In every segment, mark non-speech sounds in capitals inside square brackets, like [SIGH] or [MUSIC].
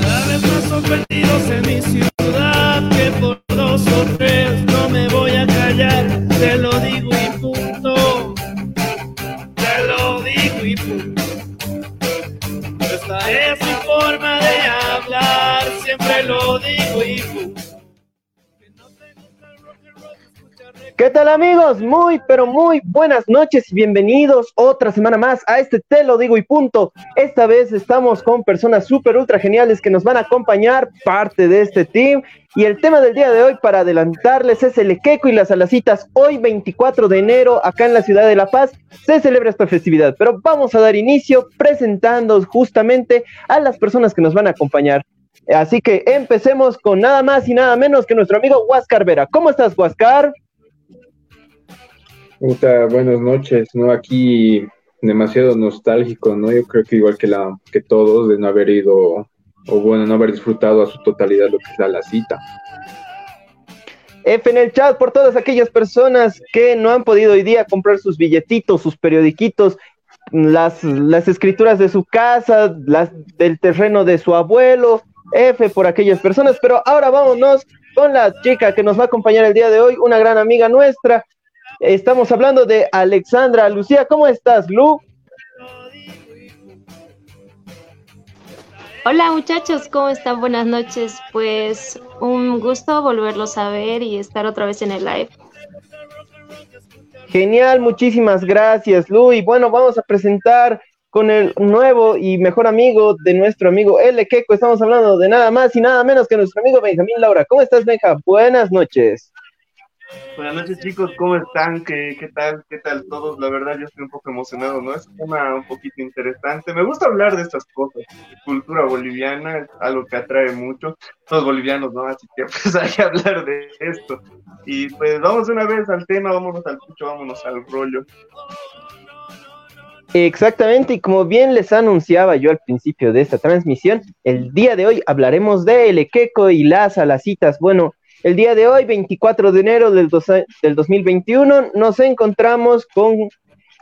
Cada vez más sorprendidos en mi ¿Qué tal amigos? Muy, pero muy buenas noches y bienvenidos otra semana más a este Te lo digo y punto. Esta vez estamos con personas súper ultra geniales que nos van a acompañar, parte de este team. Y el tema del día de hoy, para adelantarles, es el Equeco y las alacitas. Hoy, 24 de enero, acá en la ciudad de La Paz, se celebra esta festividad. Pero vamos a dar inicio presentando justamente a las personas que nos van a acompañar. Así que empecemos con nada más y nada menos que nuestro amigo Huáscar Vera. ¿Cómo estás, Huáscar? Puta, buenas noches, ¿no? Aquí demasiado nostálgico, ¿no? Yo creo que igual que, la, que todos, de no haber ido, o bueno, no haber disfrutado a su totalidad lo que es la, cita. F en el chat por todas aquellas personas que no han podido hoy día comprar sus billetitos, sus periodiquitos, las, las escrituras de su casa, las del terreno de su abuelo. F por aquellas personas, pero ahora vámonos con la chica que nos va a acompañar el día de hoy, una gran amiga nuestra, Estamos hablando de Alexandra. Lucía, ¿cómo estás, Lu? Hola muchachos, ¿cómo están? Buenas noches. Pues un gusto volverlos a ver y estar otra vez en el live. Genial, muchísimas gracias, Lu. Y bueno, vamos a presentar con el nuevo y mejor amigo de nuestro amigo L. Keko. Estamos hablando de nada más y nada menos que nuestro amigo Benjamín Laura. ¿Cómo estás, Benja? Buenas noches. Buenas noches chicos, ¿cómo están? ¿Qué, ¿Qué, tal? ¿Qué tal todos? La verdad yo estoy un poco emocionado, ¿no? Es un tema un poquito interesante. Me gusta hablar de estas cosas. Cultura boliviana es algo que atrae mucho. Todos bolivianos, ¿no? Así que [LAUGHS] pues hay que hablar de esto. Y pues vamos una vez al tema, vámonos al pucho, vámonos al rollo. Exactamente, y como bien les anunciaba yo al principio de esta transmisión, el día de hoy hablaremos de El Equeco y las alacitas. Bueno, el día de hoy, 24 de enero del, del 2021, nos encontramos con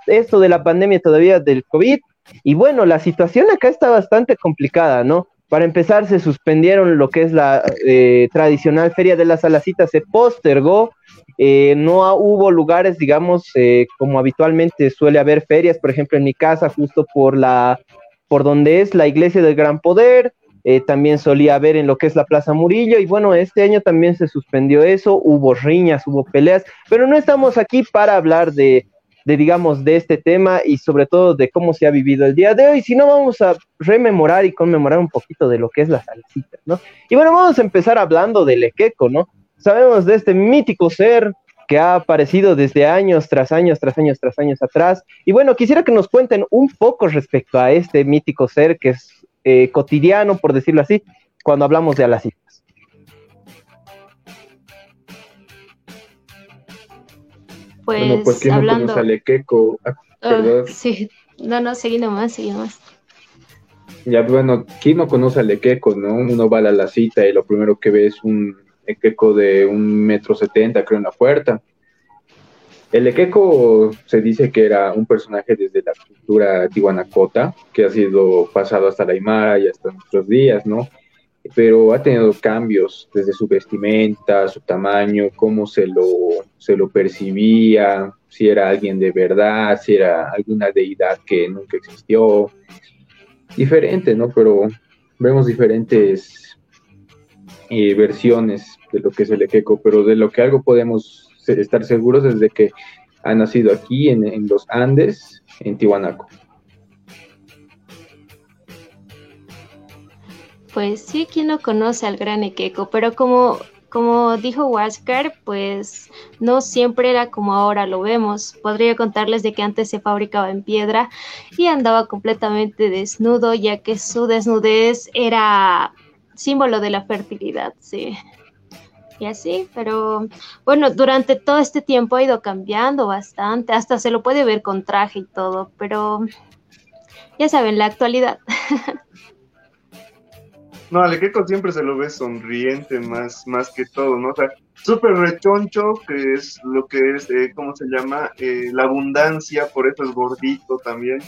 esto de la pandemia todavía del COVID. Y bueno, la situación acá está bastante complicada, ¿no? Para empezar, se suspendieron lo que es la eh, tradicional Feria de las Alacitas, se postergó, eh, no hubo lugares, digamos, eh, como habitualmente suele haber ferias, por ejemplo, en mi casa, justo por la, por donde es la iglesia del Gran Poder, eh, también solía haber en lo que es la Plaza Murillo y bueno, este año también se suspendió eso, hubo riñas, hubo peleas, pero no estamos aquí para hablar de, digamos, de este tema y sobre todo de cómo se ha vivido el día de hoy, sino vamos a rememorar y conmemorar un poquito de lo que es la salsita, ¿no? Y bueno, vamos a empezar hablando del Equeco, ¿no? Sabemos de este mítico ser que ha aparecido desde años tras años, tras años, tras años atrás. Y bueno, quisiera que nos cuenten un poco respecto a este mítico ser que es eh, cotidiano, por decirlo así, cuando hablamos de alacitas. Pues, bueno, pues ¿quién hablando... no conoce Queco? Ah, Uh, sí, no, no, seguí nomás, seguí nomás. Ya, bueno, ¿quién no conoce al Equeco, no? Uno va a la cita y lo primero que ve es un Equeco de un metro setenta, creo, en la puerta. El Equeco se dice que era un personaje desde la cultura tihuanacota, que ha sido pasado hasta la Aymara y hasta nuestros días, ¿no? Pero ha tenido cambios desde su vestimenta, su tamaño, cómo se lo, se lo percibía, si era alguien de verdad, si era alguna deidad que nunca existió. Diferente, ¿no? Pero vemos diferentes eh, versiones de lo que es el Equeco, pero de lo que algo podemos estar seguros desde que ha nacido aquí en, los Andes, en Tihuanaco. Pues sí, quien no conoce al gran Equeco, pero como, como dijo Huáscar, pues no siempre era como ahora lo vemos. Podría contarles de que antes se fabricaba en piedra y andaba completamente desnudo, ya que su desnudez era símbolo de la fertilidad, sí y así, pero bueno, durante todo este tiempo ha ido cambiando bastante, hasta se lo puede ver con traje y todo, pero ya saben, la actualidad. No, al Equeco siempre se lo ve sonriente más, más que todo, ¿no? O sea, súper rechoncho, que es lo que es, eh, ¿cómo se llama? Eh, la abundancia, por eso es gordito también.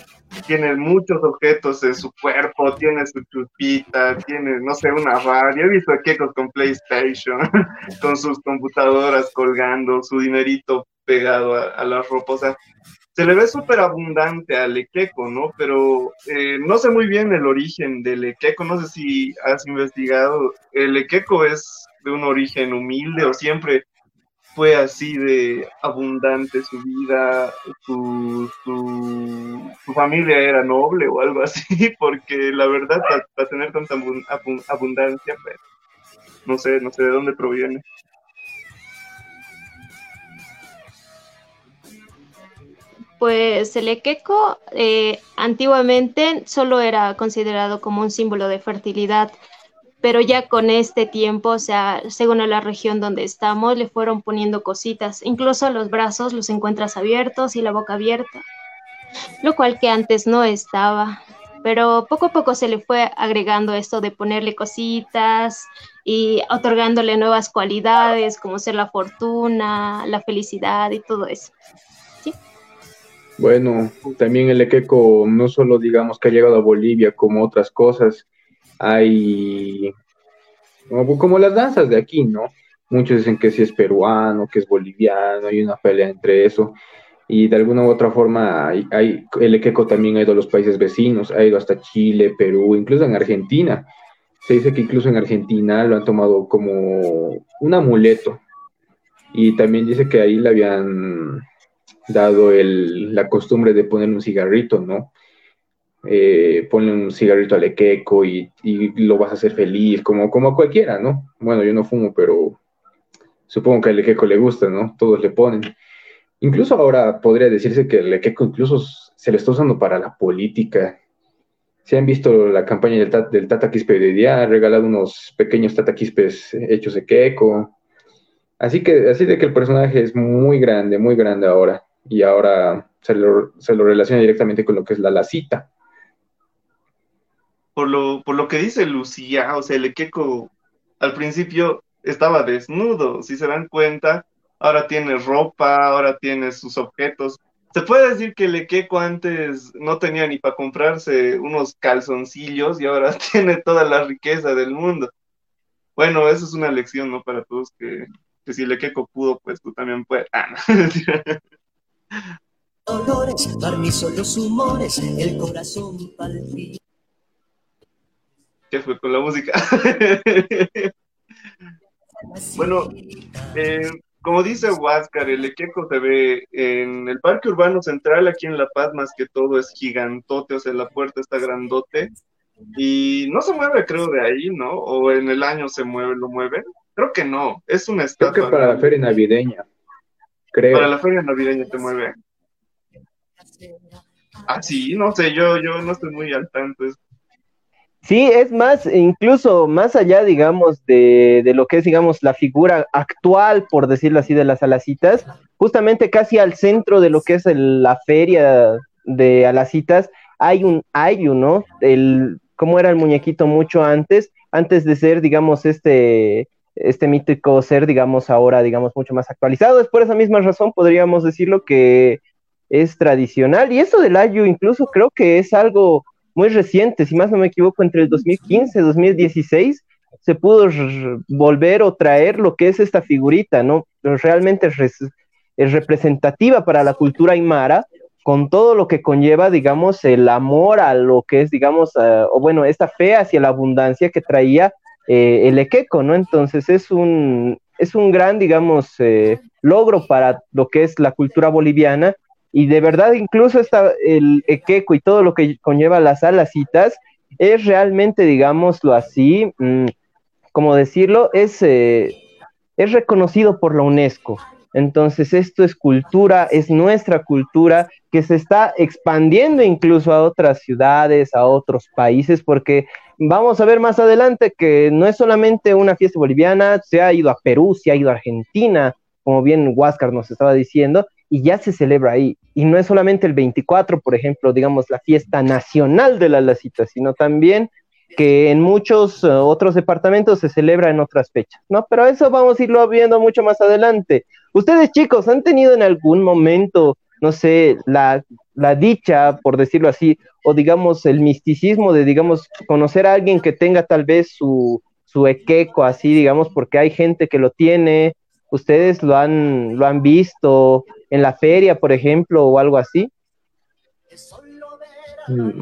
Tiene muchos objetos en su cuerpo, tiene su chupita, tiene, no sé, una radio. He visto a Kekos con PlayStation, [LAUGHS] con sus computadoras colgando, su dinerito pegado a, a la ropa. O sea, se le ve súper abundante al Ekeko, ¿no? Pero eh, no sé muy bien el origen del Ekeko, no sé si has investigado. El Ekeko es de un origen humilde o siempre fue así de abundante su vida, su, familia era noble o algo así, [LAUGHS] porque la verdad, para, tener tanta abundancia, pues, no sé, no sé de dónde proviene. Pues el equeco eh, antiguamente solo era considerado como un símbolo de fertilidad, pero ya con este tiempo, o sea, según la región donde estamos, le fueron poniendo cositas, incluso los brazos los encuentras abiertos y la boca abierta, lo cual que antes no estaba. Pero poco a poco se le fue agregando esto de ponerle cositas y otorgándole nuevas cualidades como ser la fortuna, la felicidad y todo eso. Bueno, también el equeco no solo digamos que ha llegado a Bolivia como otras cosas, hay como, las danzas de aquí, ¿no? Muchos dicen que si es peruano, que es boliviano, hay una pelea entre eso. Y de alguna u otra forma, hay, el equeco también ha ido a los países vecinos, ha ido hasta Chile, Perú, incluso en Argentina. Se dice que incluso en Argentina lo han tomado como un amuleto. Y también dice que ahí le habían dado el, la costumbre de poner un cigarrito, ¿no? Eh, ponle un cigarrito al equeco y, lo vas a hacer feliz, como, como cualquiera, ¿no? Bueno, yo no fumo, pero supongo que al equeco le gusta, ¿no? Todos le ponen. Incluso ahora podría decirse que el equeco incluso se le está usando para la política. Si han visto la campaña del, del Tata Quispe de día, ha regalado unos pequeños Tata Quispes hechos de queco. Así que, así de que el personaje es muy grande, muy grande ahora. Y ahora se lo, se lo relaciona directamente con lo que es la lacita por lo, por lo que dice Lucía, o sea, el Ekeko al principio estaba desnudo, si se dan cuenta, ahora tiene ropa, ahora tiene sus objetos. Se puede decir que el Ekeko antes no tenía ni para comprarse unos calzoncillos y ahora [LAUGHS] tiene toda la riqueza del mundo. Bueno, eso es una lección, ¿no? Para todos que, que si el Ekeko pudo, pues tú también puedes. Ah, los [LAUGHS] humores, el corazón palpita fue con la música. bueno, eh, como dice Huáscar, el Equeco se ve en el Parque Urbano Central, aquí en La Paz, más que todo es gigantote, o sea, la puerta está grandote. Y no se mueve, creo, de ahí, ¿no? O en el año se mueve, lo mueve. Creo que no, es una estatua. Creo que para la feria navideña, creo. Para la feria navideña se mueve. Ah, sí, no sé, yo, yo no estoy muy al tanto. Sí, es más, incluso más allá, digamos, de, de, lo que es, digamos, la figura actual, por decirlo así, de las alacitas, justamente casi al centro de lo que es la feria de alacitas, hay un Ayu, ¿no? El, ¿Cómo era el muñequito mucho antes? Antes de ser, digamos, este, este mítico ser, digamos, ahora, digamos, mucho más actualizado. Es por esa misma razón, podríamos decirlo, que es tradicional. Y eso del Ayu, incluso creo que es algo muy reciente, si más no me equivoco, entre el 2015 y 2016, se pudo volver o traer lo que es esta figurita, ¿no? Realmente es, representativa para la cultura aymara, con todo lo que conlleva, digamos, el amor a lo que es, digamos, o bueno, esta fe hacia la abundancia que traía eh, el equeco, ¿no? Entonces es un, es un gran, digamos, eh, logro para lo que es la cultura boliviana y de verdad incluso está el equeco y todo lo que conlleva las alacitas es realmente, digámoslo así, mm, como decirlo, es, eh, es reconocido por la UNESCO. Entonces esto es cultura, es nuestra cultura que se está expandiendo incluso a otras ciudades, a otros países, porque vamos a ver más adelante que no es solamente una fiesta boliviana, se ha ido a Perú, se ha ido a Argentina, como bien Huáscar nos estaba diciendo, y ya se celebra ahí. Y no es solamente el 24, por ejemplo, digamos, la fiesta nacional de la lacita, sino también que en muchos eh, otros departamentos se celebra en otras fechas, ¿no? Pero eso vamos a irlo viendo mucho más adelante. Ustedes, chicos, ¿han tenido en algún momento, no sé, la, la dicha, por decirlo así, o digamos el misticismo de, digamos, conocer a alguien que tenga tal vez su, su equeco así, digamos, porque hay gente que lo tiene, ustedes lo han, lo han visto en la feria, por ejemplo, o algo así. Mm.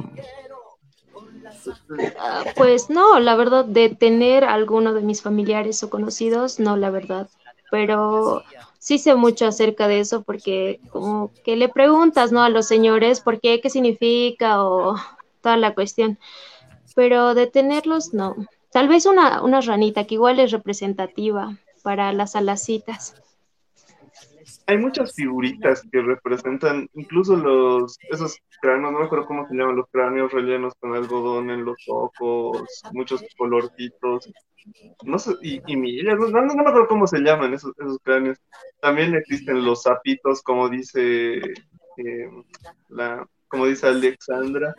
Pues no, la verdad, de tener alguno de mis familiares o conocidos, no, la verdad. Pero sí sé mucho acerca de eso porque como que le preguntas, ¿no? A los señores por qué, qué significa o toda la cuestión. Pero de tenerlos, no. Tal vez una, una ranita que igual es representativa para las alacitas hay muchas figuritas que representan incluso los esos cráneos, no me acuerdo cómo se llaman, los cráneos rellenos con algodón en los ojos, muchos colorcitos, no sé, y, y no, no, me acuerdo cómo se llaman esos, esos cráneos. También existen los sapitos, como dice eh, la, como dice Alexandra,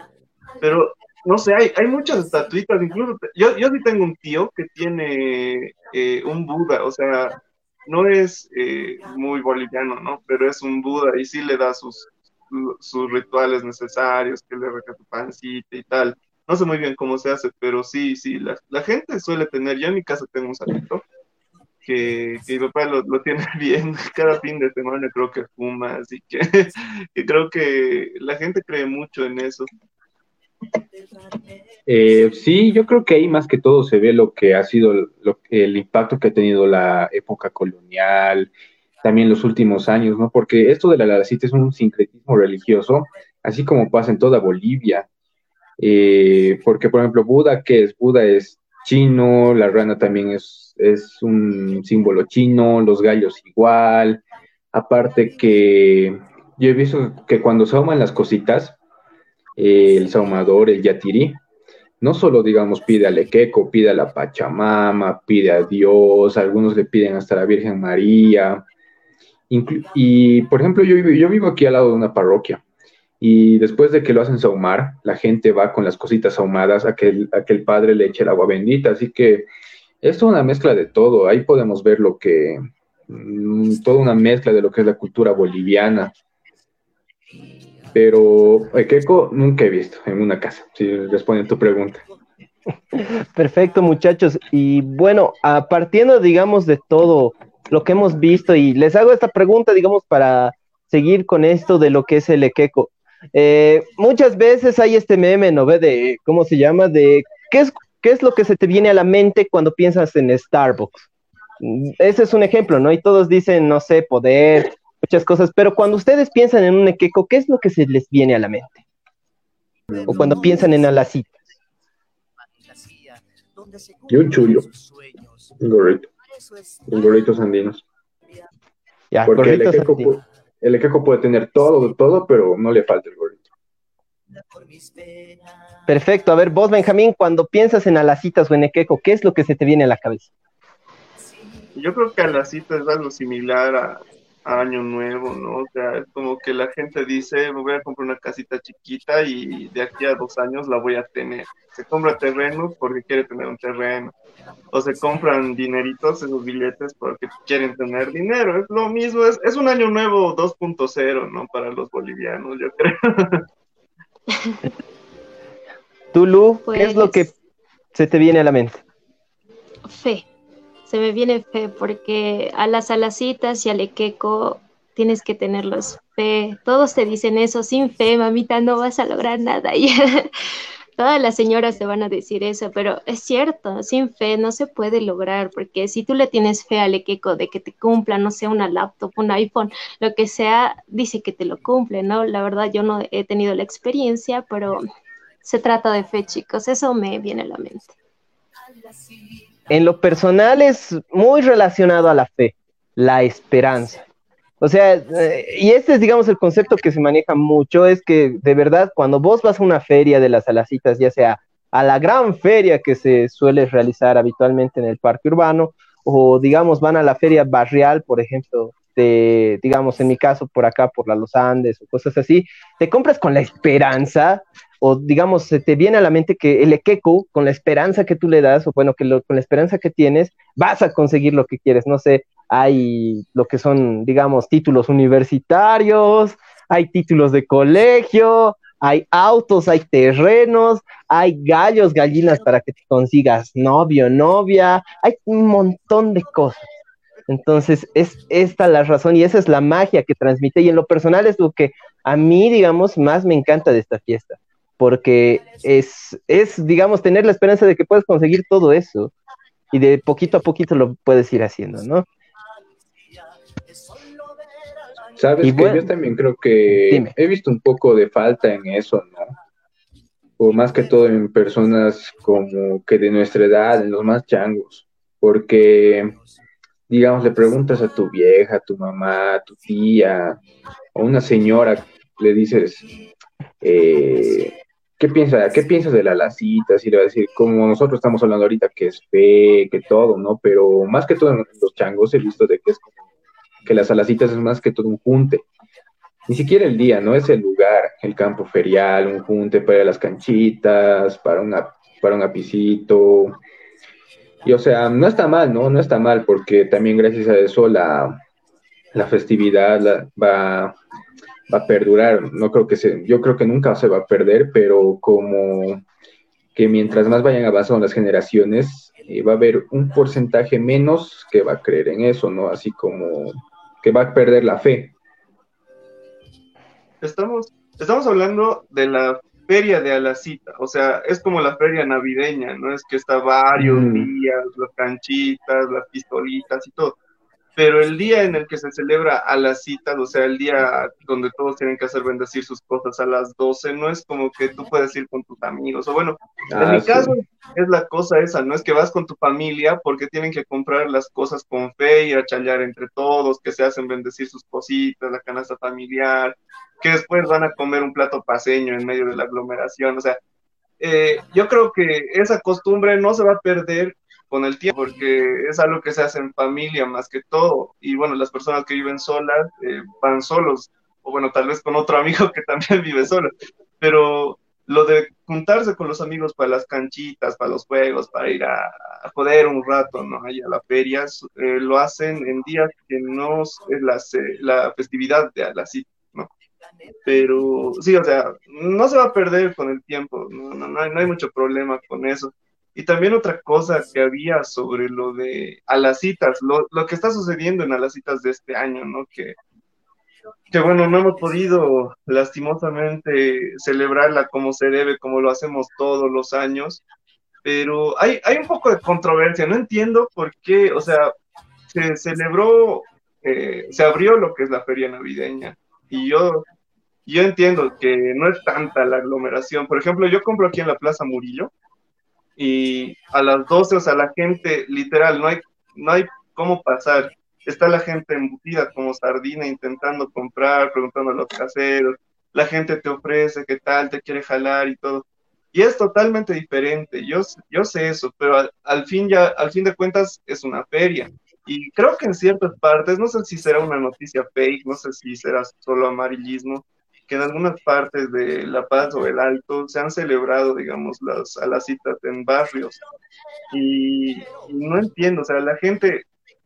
pero no sé, hay, hay muchas estatuitas, incluso yo, yo sí tengo un tío que tiene eh, un Buda, o sea, no es eh, muy boliviano, ¿no? Pero es un Buda y sí le da sus, rituales necesarios, que le reca su pancita y tal. No sé muy bien cómo se hace, pero sí, sí, la, gente suele tener, yo en mi casa tengo un sapito, que, mi papá lo, lo, tiene [LAUGHS] bien, cada fin de semana creo que fuma, así que, [LAUGHS] que creo que la gente cree mucho en eso. Eh, sí, yo creo que ahí más que todo se ve lo que ha sido el impacto que ha tenido la época colonial, también los últimos años, ¿no? Porque esto de la Lalacita es un sincretismo religioso, así como pasa en toda Bolivia. Eh, porque, por ejemplo, Buda, ¿qué es? Buda es chino, la rana también es, es un símbolo chino, los gallos igual. Aparte que yo he visto que cuando se ahuman las cositas, el saumador, el yatirí, no solo, digamos, pide al Equeco, pide a la Pachamama, pide a Dios, algunos le piden hasta la Virgen María. y, por ejemplo, yo, yo vivo aquí al lado de una parroquia y después de que lo hacen saumar, la gente va con las cositas ahumadas a que el, a que el padre le eche el agua bendita. Así que es toda una mezcla de todo. Ahí podemos ver lo que, mm, toda una mezcla de lo que es la cultura boliviana pero Ekeko nunca he visto en una casa, si responde a tu pregunta. Perfecto, muchachos. Y bueno, a partiendo, digamos, de todo lo que hemos visto, y les hago esta pregunta, digamos, para seguir con esto de lo que es el Ekeko. Eh, muchas veces hay este meme, ¿no ve? De, ¿cómo se llama? De, ¿qué es, ¿qué es lo que se te viene a la mente cuando piensas en Starbucks? Ese es un ejemplo, ¿no? Y todos dicen, no sé, poder, muchas cosas, pero cuando ustedes piensan en un equeco, ¿qué es lo que se les viene a la mente? O cuando piensan en alacitas. Y un chullo. Un gorrito. Un gorrito andinos. Ya, Porque el equeco, puede, el equeco puede tener todo, todo, pero no le falta el gorrito. Perfecto. A ver, vos, Benjamín, cuando piensas en alacitas o en equeco, ¿qué es lo que se te viene a la cabeza? Yo creo que alacitas es algo similar a, año nuevo, ¿no? O sea, es como que la gente dice, me voy a comprar una casita chiquita y de aquí a dos años la voy a tener. Se compra terreno porque quiere tener un terreno. O se compran dineritos, esos billetes, porque quieren tener dinero. Es lo mismo, es, es un año nuevo 2.0, ¿no? Para los bolivianos, yo creo. [LAUGHS] Tulu, ¿qué es lo que pues se te viene a la mente? Fe se me viene fe, porque a las alacitas y al equeco tienes que tenerlos fe. Todos te dicen eso, sin fe, mamita, no vas a lograr nada. [LAUGHS] Y todas las señoras te van a decir eso, pero es cierto, sin fe no se puede lograr, porque si tú le tienes fe al equeco de que te cumpla, no sea una laptop, un iPhone, lo que sea, dice que te lo cumple, ¿no? La verdad yo no he tenido la experiencia, pero se trata de fe, chicos, eso me viene a la mente en lo personal es muy relacionado a la fe, la esperanza. O sea, eh, y este es, digamos, el concepto que se maneja mucho, es que de verdad, cuando vos vas a una feria de las alacitas, ya sea a la gran feria que se suele realizar habitualmente en el parque urbano, o digamos, van a la feria barrial, por ejemplo, de, digamos, en mi caso, por acá, por la Los Andes o cosas así, te compras con la esperanza o digamos, se te viene a la mente que el equeco, con la esperanza que tú le das, o bueno, que con la esperanza que tienes, vas a conseguir lo que quieres. No sé, hay lo que son, digamos, títulos universitarios, hay títulos de colegio, hay autos, hay terrenos, hay gallos, gallinas para que te consigas novio, novia, hay un montón de cosas. Entonces, es esta la razón y esa es la magia que transmite. Y en lo personal es lo que a mí, digamos, más me encanta de esta fiesta, porque es, es, digamos, tener la esperanza de que puedes conseguir todo eso y de poquito a poquito lo puedes ir haciendo, ¿no? Sabes que yo también creo que he visto un poco de falta en eso, ¿no? O más que todo en personas como que de nuestra edad, en los más changos, porque digamos, le preguntas a tu vieja, a tu mamá, a tu tía, o una señora, le dices, eh, ¿qué, piensa, ¿qué piensas de la lacita? Si le va a decir, como nosotros estamos hablando ahorita, que es fe, que todo, ¿no? Pero más que todo en los changos he visto de que es como que las alacitas es más que todo un junte. Ni siquiera el día, ¿no? Es el lugar, el campo ferial, un junte para las canchitas, para, una, para un apicito, y o sea, no está mal, ¿no? No está mal, porque también gracias a eso la, festividad va, va a perdurar. No creo que se, yo creo que nunca se va a perder, pero como que mientras más vayan avanzando las generaciones, eh, va a haber un porcentaje menos que va a creer en eso, ¿no? Así como que va a perder la fe. Estamos, estamos hablando de la feria de Alacita, o sea, es como la feria navideña, ¿no? Es que está varios mm. días, las canchitas, las pistolitas y todo. Pero el día en el que se celebra Alacita, o sea, el día donde todos tienen que hacer bendecir sus cosas a las 12, no es como que tú puedes ir con tus amigos, o bueno, en ah, mi caso es la cosa esa, no es que vas con tu familia porque tienen que comprar las cosas con fe, y a chalear entre todos, que se hacen bendecir sus cositas, la canasta familiar, que después van a comer un plato paseño en medio de la aglomeración. O sea, eh, yo creo que esa costumbre no se va a perder con el tiempo, porque es algo que se hace en familia más que todo. Y bueno, las personas que viven solas eh, van solos, o bueno, tal vez con otro [LAUGHS] amigo que también vive solo. Pero lo de juntarse con los amigos para las canchitas, para los juegos, para ir a, joder un rato, ¿no? Ahí a la feria, eh, lo hacen en días que no es la, festividad de la cita pero sí, o sea, no se va a perder con el tiempo, no, no, no, hay, no hay mucho problema con eso. Y también otra cosa que había sobre lo de a las citas, lo, lo que está sucediendo en a las citas de este año, ¿no? Que, que bueno, no hemos podido lastimosamente celebrarla como se debe, como lo hacemos todos los años, pero hay, hay un poco de controversia, no entiendo por qué, o sea, se celebró, eh, se abrió lo que es la feria navideña, y yo yo entiendo que no es tanta la aglomeración. Por ejemplo, yo compro aquí en la Plaza Murillo y a las 12, o sea, la gente, literal, no hay, no hay cómo pasar. Está la gente embutida como sardina intentando comprar, preguntando a los caseros. La gente te ofrece qué tal, te quiere jalar y todo. Y es totalmente diferente. Yo, yo sé eso, pero al, al fin ya, al fin de cuentas es una feria. Y creo que en ciertas partes, no sé si será una noticia fake, no sé si será solo amarillismo, que en algunas partes de La Paz o el Alto se han celebrado, digamos, las, a las citas en barrios. Y, no entiendo, o sea, la gente,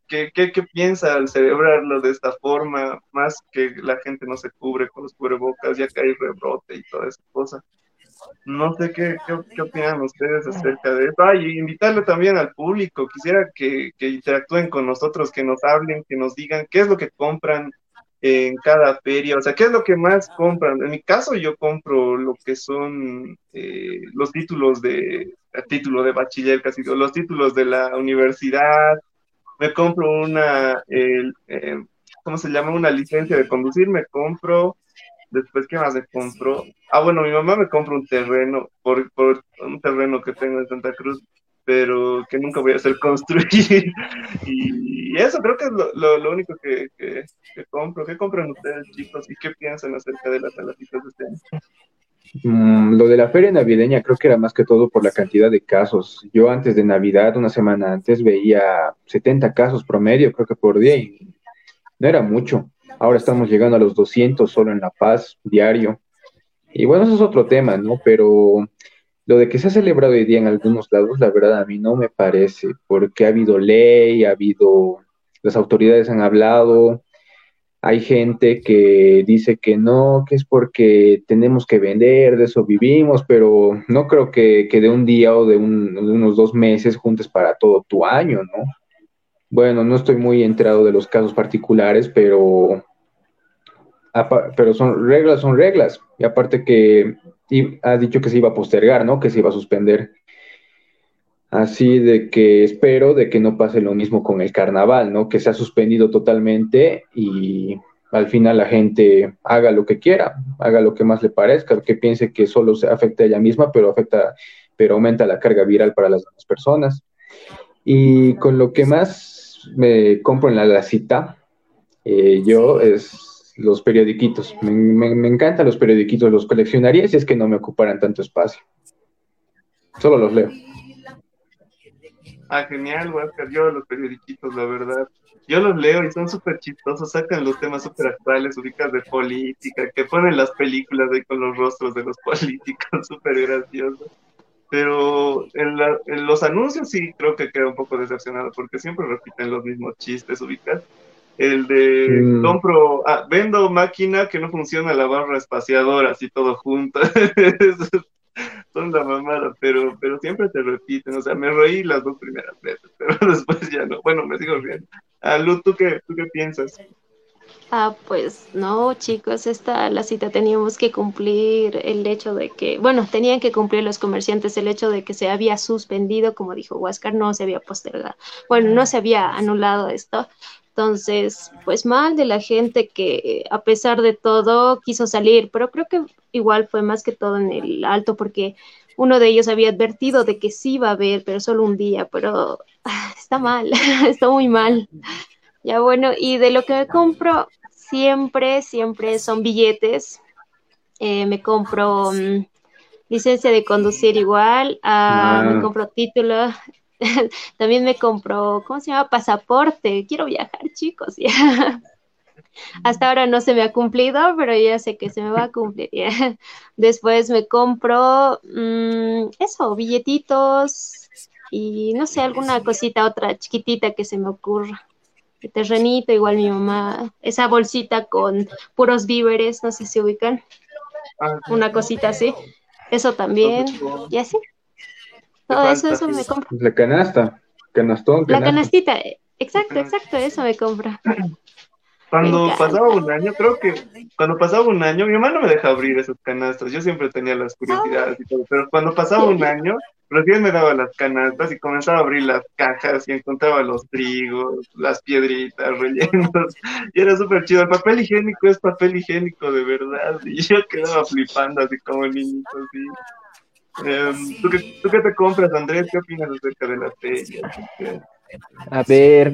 ¿qué, ¿qué, qué, piensa al celebrarlo de esta forma? Más que la gente no se cubre con los cubrebocas, ya que hay rebrote y toda esa cosa. No sé qué, qué, qué, opinan ustedes acerca de esto. Ah, y invitarle también al público. Quisiera que, que interactúen con nosotros, que nos hablen, que nos digan qué es lo que compran, en cada feria, o sea, ¿qué es lo que más compran? En mi caso yo compro lo que son eh, los títulos de, título de bachiller casi, los títulos de la universidad, me compro una, eh, ¿cómo se llama? Una licencia de conducir, me compro, después, ¿qué más me compro? Ah, bueno, mi mamá me compra un terreno, por, por un terreno que tengo en Santa Cruz, pero que nunca voy a hacer construir. [LAUGHS] y, eso creo que es lo, lo, único que, que, compro. ¿Qué compran ustedes, chicos? ¿Y qué piensan acerca de las salacitas de este año? Mm, lo de la feria navideña creo que era más que todo por la cantidad de casos. Yo antes de Navidad, una semana antes, veía 70 casos promedio, creo que por día, y no era mucho. Ahora estamos llegando a los 200 solo en La Paz, diario. Y bueno, eso es otro tema, ¿no? Pero lo de que se ha celebrado hoy día en algunos lados, la verdad a mí no me parece, porque ha habido ley, ha habido, las autoridades han hablado, hay gente que dice que no, que es porque tenemos que vender, de eso vivimos, pero no creo que, de un día o de, unos dos meses juntes para todo tu año, ¿no? Bueno, no estoy muy enterado de los casos particulares, pero, pero son reglas, son reglas. Y aparte que ha dicho que se iba a postergar, ¿no? Que se iba a suspender. Así de que espero de que no pase lo mismo con el carnaval, ¿no? Que se ha suspendido totalmente y al final la gente haga lo que quiera, haga lo que más le parezca, que piense que solo se afecta a ella misma, pero afecta, pero aumenta la carga viral para las demás personas. Y con lo que más me compro en la, cita, eh, yo es los periodiquitos. Me, me, encantan los periodiquitos, los coleccionaría si es que no me ocuparan tanto espacio. Solo los leo. Ah, genial, Oscar. Yo los periodiquitos, la verdad. Yo los leo y son súper chistosos, sacan los temas súper actuales, ubicas de política, que ponen las películas ahí con los rostros de los [LAUGHS] políticos, súper graciosos. Pero en, los anuncios sí creo que queda un poco decepcionado, porque siempre repiten los mismos chistes, ubicas. El de mm. compro, ah, vendo máquina que no funciona la barra espaciadora, así todo junto. [LAUGHS] son la mamada, pero, pero siempre te repiten, o sea, me reí las dos primeras veces, [LAUGHS] pero después ya no, bueno, me sigo riendo. Ah, Lu, ¿tú qué, ¿tú qué piensas? Ah, pues no, chicos, esta la cita teníamos que cumplir el hecho de que, bueno, tenían que cumplir los comerciantes el hecho de que se había suspendido, como dijo Huáscar, no se había postergado, bueno, no se había anulado esto, entonces, pues mal de la gente que a pesar de todo quiso salir, pero creo que igual fue más que todo en el alto porque uno de ellos había advertido de que sí iba a haber, pero solo un día, pero ah, está mal, [LAUGHS] está muy mal. Ya bueno, y de lo que me compro, siempre, siempre son billetes. Eh, me compro mm, licencia de conducir igual, ah, me compro título, [LAUGHS] También me compró, ¿cómo se llama? Pasaporte. Quiero viajar, chicos. [LAUGHS] Hasta ahora no se me ha cumplido, pero ya sé que se me va a cumplir. [LAUGHS] Después me compro mm, eso, billetitos y no sé, alguna cosita, otra chiquitita que se me ocurra. El terrenito, igual mi mamá, esa bolsita con puros víveres, no sé si ubican. Ah, Una cosita así. Eso también. Y así. Todo eso, eso me compra. La canasta, canastón. La canastita, exacto, exacto, eso me compra. Cuando pasaba un año, creo que cuando pasaba un año, mi mamá no me deja abrir esas canastas, yo siempre tenía las curiosidades y todo, pero cuando pasaba un año, recién me daba las canastas y comenzaba a abrir las cajas y encontraba los trigos, las piedritas rellenos, [LAUGHS] y era súper chido. El papel higiénico es papel higiénico de verdad, y yo quedaba flipando así como niñito, así. Em, ¿tú, qué, ¿tú, qué, te compras, Andrés? ¿Qué opinas acerca de las ferias? A ver,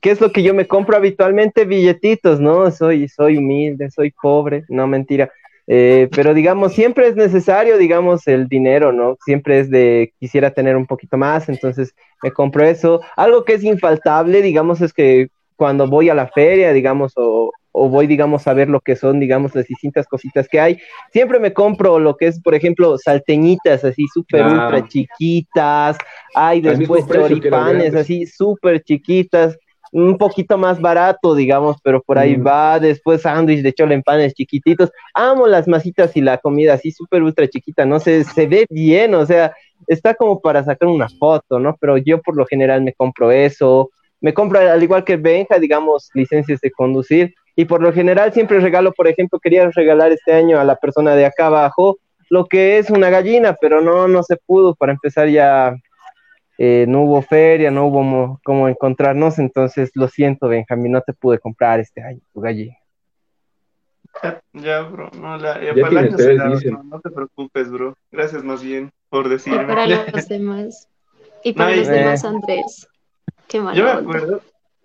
¿qué es lo que yo me compro habitualmente? Billetitos, ¿no? Soy, soy humilde, soy pobre, no mentira. Eh, pero digamos, siempre es necesario, digamos, el dinero, ¿no? Siempre es de, quisiera tener un poquito más, entonces me compro eso. Algo que es infaltable, digamos, es que cuando voy a la feria, digamos, o, o voy, digamos, a ver lo que son, digamos, las distintas cositas que hay. Siempre me compro lo que es, por ejemplo, salteñitas así súper ultra chiquitas. Hay después choripanes así súper chiquitas. Un poquito más barato, digamos, pero por ahí mm. va. Después sándwich de chole en panes chiquititos. Amo las masitas y la comida así súper ultra chiquita, ¿no? Se, se ve bien, o sea, está como para sacar una foto, ¿no? Pero yo por lo general me compro eso. Me compro, al igual que Benja, digamos, licencias de conducir y por lo general siempre regalo, por ejemplo, quería regalar este año a la persona de acá abajo lo que es una gallina, pero no, no se pudo, para empezar ya eh, no hubo feria, no hubo cómo encontrarnos, entonces lo siento, Benjamín, no te pude comprar este año tu gallina. Ya, bro, no, la, para no, te preocupes, bro. Gracias más bien por decirme. Y para los [LAUGHS] demás. Y para los demás, Andrés. Qué malo. Yo me acuerdo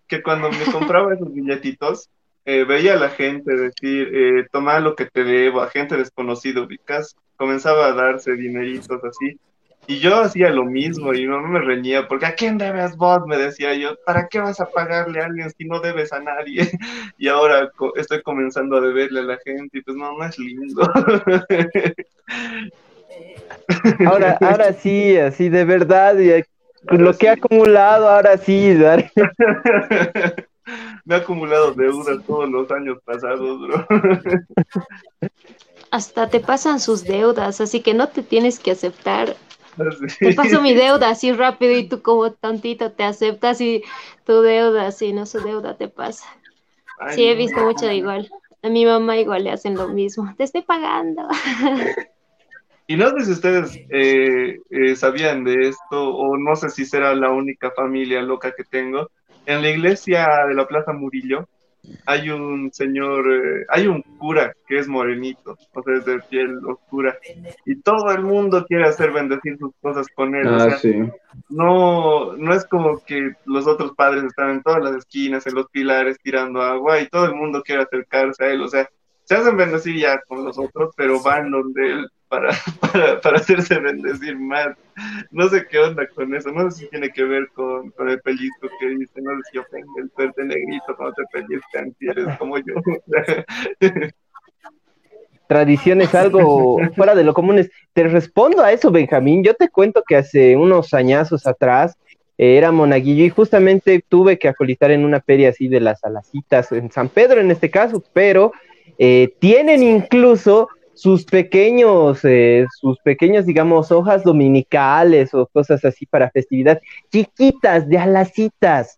que cuando me compraba esos billetitos, eh, veía a la gente decir, eh, toma lo que te debo, a gente desconocida, ubicas, comenzaba a darse dineritos así. Y yo hacía lo mismo y mi mamá me reñía, porque ¿a quién debes vos? Me decía yo, ¿para qué vas a pagarle a alguien si no debes a nadie? [LAUGHS] Y ahora estoy comenzando a deberle a la gente y pues no, no es lindo. [LAUGHS] Ahora, ahora sí, así de verdad, y lo que he acumulado, ahora sí, [LAUGHS] Me ha acumulado deudas todos los años pasados, bro. Hasta te pasan sus deudas, así que no te tienes que aceptar. Te paso mi deuda así rápido y tú como tantito te aceptas y tu deuda, si no su deuda te pasa. sí, he visto mucho de igual. A mi mamá igual le hacen lo mismo. Te estoy pagando. Y no sé si ustedes eh, eh, sabían de esto, o no sé si será la única familia loca que tengo. En la iglesia de la Plaza Murillo hay un señor, eh, hay un cura que es morenito, o sea, es de piel oscura, y todo el mundo quiere hacer bendecir sus cosas con él. Ah, sí. no, no es como que los otros padres están en todas las esquinas, en los pilares, tirando agua, y todo el mundo quiere acercarse a él, o sea, se hacen bendecir ya con los otros, pero van donde él para, [LAUGHS] para, para, hacerse bendecir más. No sé qué onda con eso, no sé si tiene que ver con, con el pellizco que dice, no sé si ofende el suerte negrito cuando te pellizcan si eres como yo. [LAUGHS] Tradiciones algo fuera de lo común. Te respondo a eso, Benjamín. Yo te cuento que hace unos añazos atrás eh, era monaguillo y justamente tuve que acolitar en una feria así de las alacitas, en San Pedro en este caso, pero eh, tienen incluso sus pequeños, eh, sus pequeños, digamos, hojas dominicales o cosas así para festividad, chiquitas, de alacitas,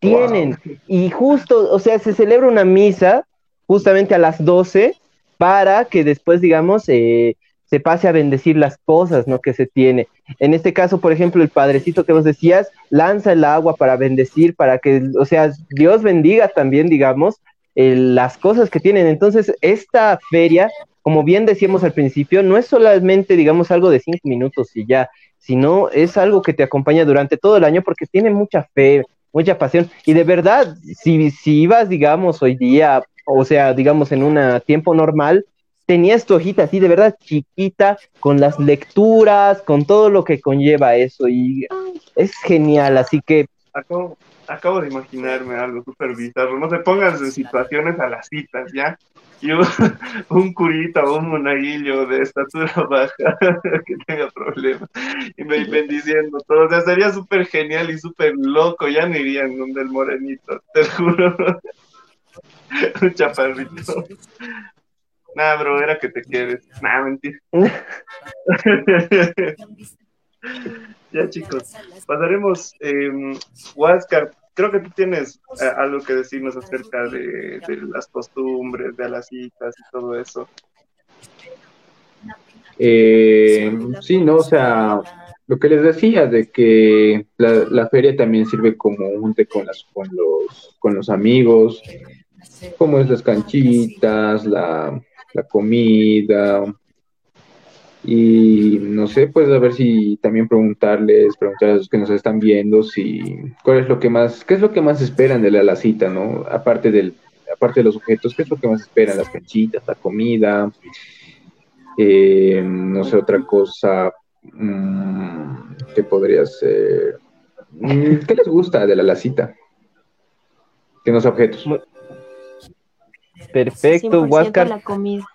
tienen. Y justo, o sea, se celebra una misa justamente a las 12 para que después, digamos, eh, se pase a bendecir las cosas, ¿no? Que se tiene. En este caso, por ejemplo, el padrecito que vos decías, lanza el agua para bendecir, para que, o sea, Dios bendiga también, digamos, las cosas que tienen. Entonces, esta feria como bien decíamos al principio, no es solamente, digamos, algo de cinco minutos y ya, sino es algo que te acompaña durante todo el año porque tiene mucha fe, mucha pasión. Y de verdad, si, si ibas, digamos, hoy día, o sea, digamos, en un tiempo normal, tenías tu hojita así de verdad chiquita, con las lecturas, con todo lo que conlleva eso, y es genial, así que... Acabo, de imaginarme algo súper bizarro, no se pongan en situaciones a las citas, ¿ya? y un, [LAUGHS] curita o un monaguillo de estatura [LAUGHS] baja [LAUGHS] que tenga problemas y me bendiciendo todo. O sea, sería súper genial y súper loco. Ya no irían donde el morenito, te juro. un chaparrito. Nah, bro, era que te quedes. Nah, mentira. ya, chicos, pasaremos. Eh, creo que tú tienes eh, algo que decirnos acerca de, las costumbres, de las citas y todo eso. Eh, sí, no, o sea, lo que les decía de que la, feria también sirve como un con, las, con, los, con los amigos, como es las canchitas, la, la comida, y no sé, pues a ver si también preguntarles, preguntar a los que nos están viendo, si cuál es lo que más, qué es lo que más esperan de la, cita, ¿no? Aparte del, aparte de los objetos, qué es lo que más esperan, las canchitas, la comida, eh, no sé, otra cosa mmm, que podría ser. Mm, ¿Qué les gusta de la, la cita? Que no sea objetos. Perfecto, Huáscar. La comida.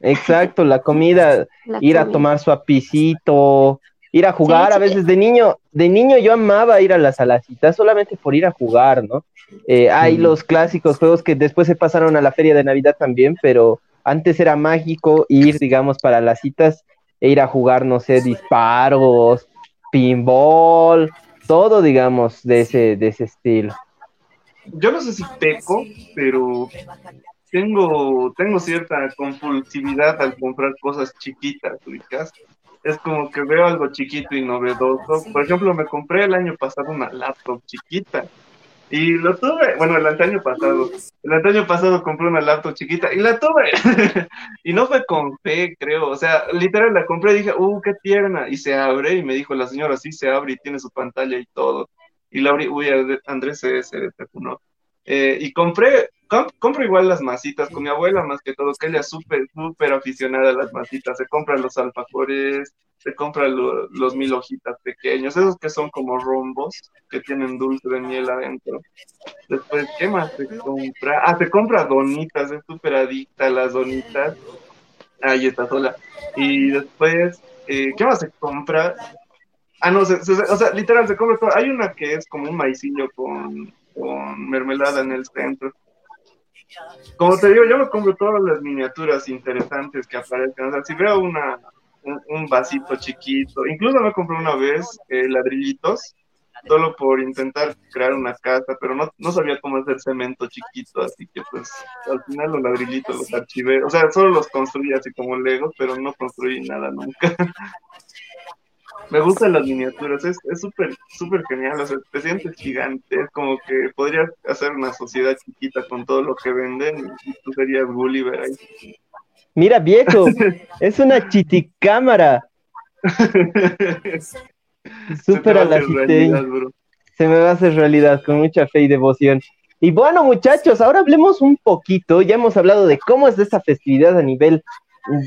Exacto, la comida, ir a tomar su apicito, ir a jugar, a veces de niño, de niño yo amaba ir a las salacitas solamente por ir a jugar, ¿no? Eh, hay los clásicos juegos que después se pasaron a la feria de Navidad también, pero antes era mágico ir, digamos, para las citas e ir a jugar, no sé, disparos, pinball, todo, digamos, de ese, de ese estilo. Yo no sé si peco, pero tengo, tengo cierta compulsividad al comprar cosas chiquitas, ubicas. Es como que veo algo chiquito y novedoso. Por ejemplo, me compré el año pasado una laptop chiquita. Y lo tuve, bueno, el año pasado. El año pasado compré una laptop chiquita y la tuve. [LAUGHS] y no fue con fe, creo. O sea, literal la compré y dije, uh, qué tierna. Y se abre y me dijo la señora, sí se abre y tiene su pantalla y todo. Y la abrí, uy, Andrés se, se, se eh, y compré compro igual las masitas con mi abuela más que todo, que ella es súper, súper aficionada a las masitas. Se compra los alfajores, se compra los mil hojitas pequeños, esos que son como rombos, que tienen dulce de miel adentro. Después, ¿qué más se compra? Ah, se compra donitas, es súper adicta a las donitas. Ahí está sola. Y después, eh, ¿qué más se compra? Ah, no, o sea, literal, se compra todo. Hay una que es como un maicillo con, con mermelada en el centro. Como te digo, yo me compro todas las miniaturas interesantes que aparecen. O sea, si veo una, un, vasito chiquito, incluso me compré una vez eh, ladrillitos, solo por intentar crear una casa, pero no, no sabía cómo hacer cemento chiquito, así que pues al final los ladrillitos los archivé. O sea, solo los construí así como Legos, pero no construí nada nunca. [LAUGHS] me gustan las miniaturas, es súper, súper genial, o sea, te sientes gigante, es como que podrías hacer una sociedad chiquita con todo lo que venden y tú serías Gulliver ahí. Mira, viejo, [LAUGHS] es una chiticámara. [LAUGHS] Súper a la Se me va a hacer realidad con mucha fe y devoción. Y bueno, muchachos, ahora hablemos un poquito. Ya hemos hablado de cómo es esta festividad a nivel,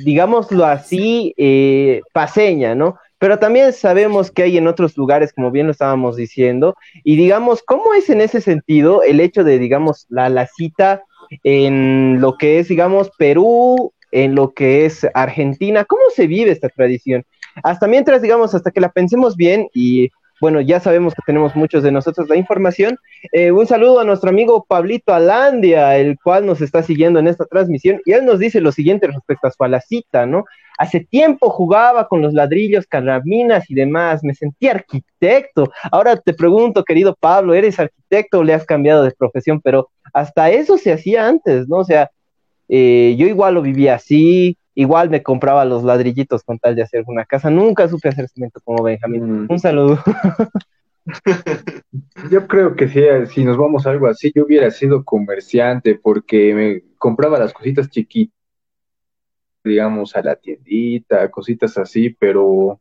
digámoslo así, eh, paseña, ¿no? Pero también sabemos que hay en otros lugares, como bien lo estábamos diciendo, y digamos, ¿cómo es en ese sentido el hecho de, digamos, la, la cita en lo que es, digamos, Perú, en lo que es Argentina? ¿Cómo se vive esta tradición? Hasta mientras, digamos, hasta que la pensemos bien y bueno, ya sabemos que tenemos muchos de nosotros la información. Eh, un saludo a nuestro amigo Pablito Alandia, el cual nos está siguiendo en esta transmisión, y él nos dice lo siguiente respecto a su alacita, ¿no? Hace tiempo jugaba con los ladrillos, carabinas y demás, me sentí arquitecto. Ahora te pregunto, querido Pablo, ¿eres arquitecto o le has cambiado de profesión? Pero hasta eso se hacía antes, ¿no? O sea, eh, yo igual lo vivía así, igual me compraba los ladrillitos con tal de hacer una casa. Nunca supe hacer cemento como Benjamín. Mm. Un saludo. [LAUGHS] Yo creo que si, si nos vamos a algo así, yo hubiera sido comerciante porque me compraba las cositas chiquitas, digamos, a la tiendita, cositas así, pero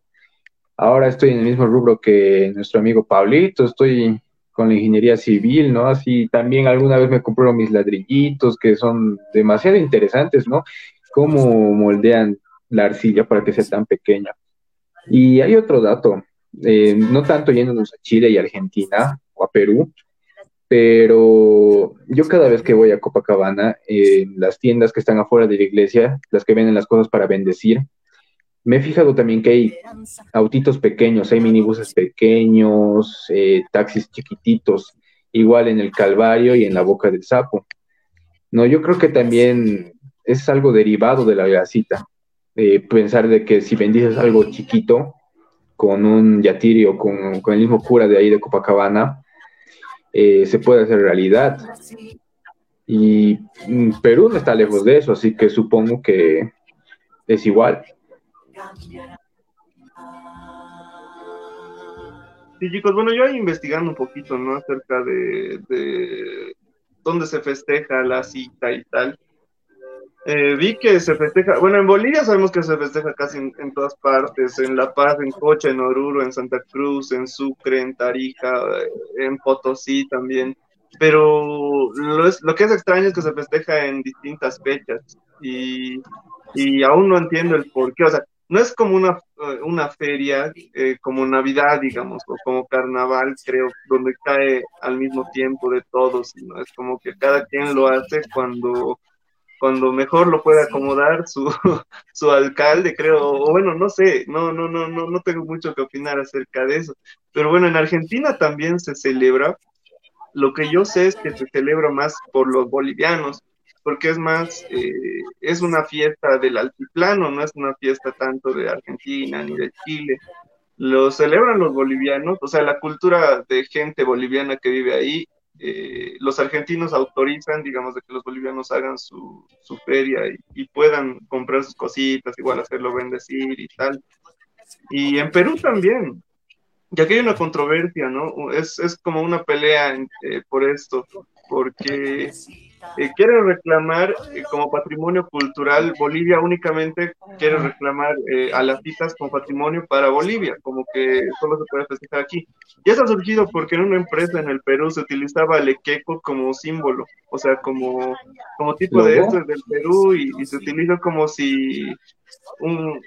ahora estoy en el mismo rubro que nuestro amigo Pablito, estoy con la ingeniería civil, ¿no? Así también alguna vez me compraron mis ladrillitos que son demasiado interesantes, ¿no? Cómo moldean la arcilla para que sea tan pequeña. Y hay otro dato, eh, no tanto yéndonos a Chile y Argentina o a Perú, pero yo cada vez que voy a Copacabana, en las tiendas que están afuera de la iglesia, las que venden las cosas para bendecir, me he fijado también que hay autitos pequeños, hay minibuses pequeños, eh, taxis chiquititos, igual en el Calvario y en la Boca del Sapo. No, yo creo que también es algo derivado de la grasita. Eh, pensar de que si bendices algo chiquito con un yatirio, con, con el mismo cura de ahí de Copacabana, eh, se puede hacer realidad. Y mm, Perú no está lejos de eso, así que supongo que es igual. Sí, chicos, bueno, yo ahí investigando un poquito, ¿no? Acerca de dónde se festeja la cita y tal. Eh, vi que se festeja, bueno, en Bolivia sabemos que se festeja casi en, todas partes, en La Paz, en Cocha, en Oruro, en Santa Cruz, en Sucre, en Tarija, eh, en Potosí también, pero lo, es, lo que es extraño es que se festeja en distintas fechas y, y aún no entiendo el por qué, o sea, no es como una, eh, una feria como Navidad, digamos, o como Carnaval, creo, donde cae al mismo tiempo de todos, sino es como que cada quien lo hace cuando, cuando mejor lo puede acomodar su, [LAUGHS] su alcalde, creo, o bueno, no sé, no, no, no, no, no tengo mucho que opinar acerca de eso. Pero bueno, en Argentina también se celebra. Lo que yo sé es que se celebra más por los bolivianos, porque es más, eh, es una fiesta del altiplano, no es una fiesta tanto de Argentina ni de Chile. Lo celebran los bolivianos, o sea, la cultura de gente boliviana que vive ahí, eh, los argentinos autorizan, digamos, de que los bolivianos hagan su, su feria y, puedan comprar sus cositas, igual hacerlo bendecir y tal. Y en Perú también, ya que hay una controversia, ¿no? Es, es como una pelea eh, por esto, porque eh, quiere reclamar eh, como patrimonio cultural, Bolivia únicamente quiere reclamar eh, a las citas como patrimonio para Bolivia, como que solo se puede festejar aquí. Y eso ha surgido porque en una empresa en el Perú se utilizaba el equeco como símbolo, o sea, como, como tipo de esto del Perú y, y se utiliza como si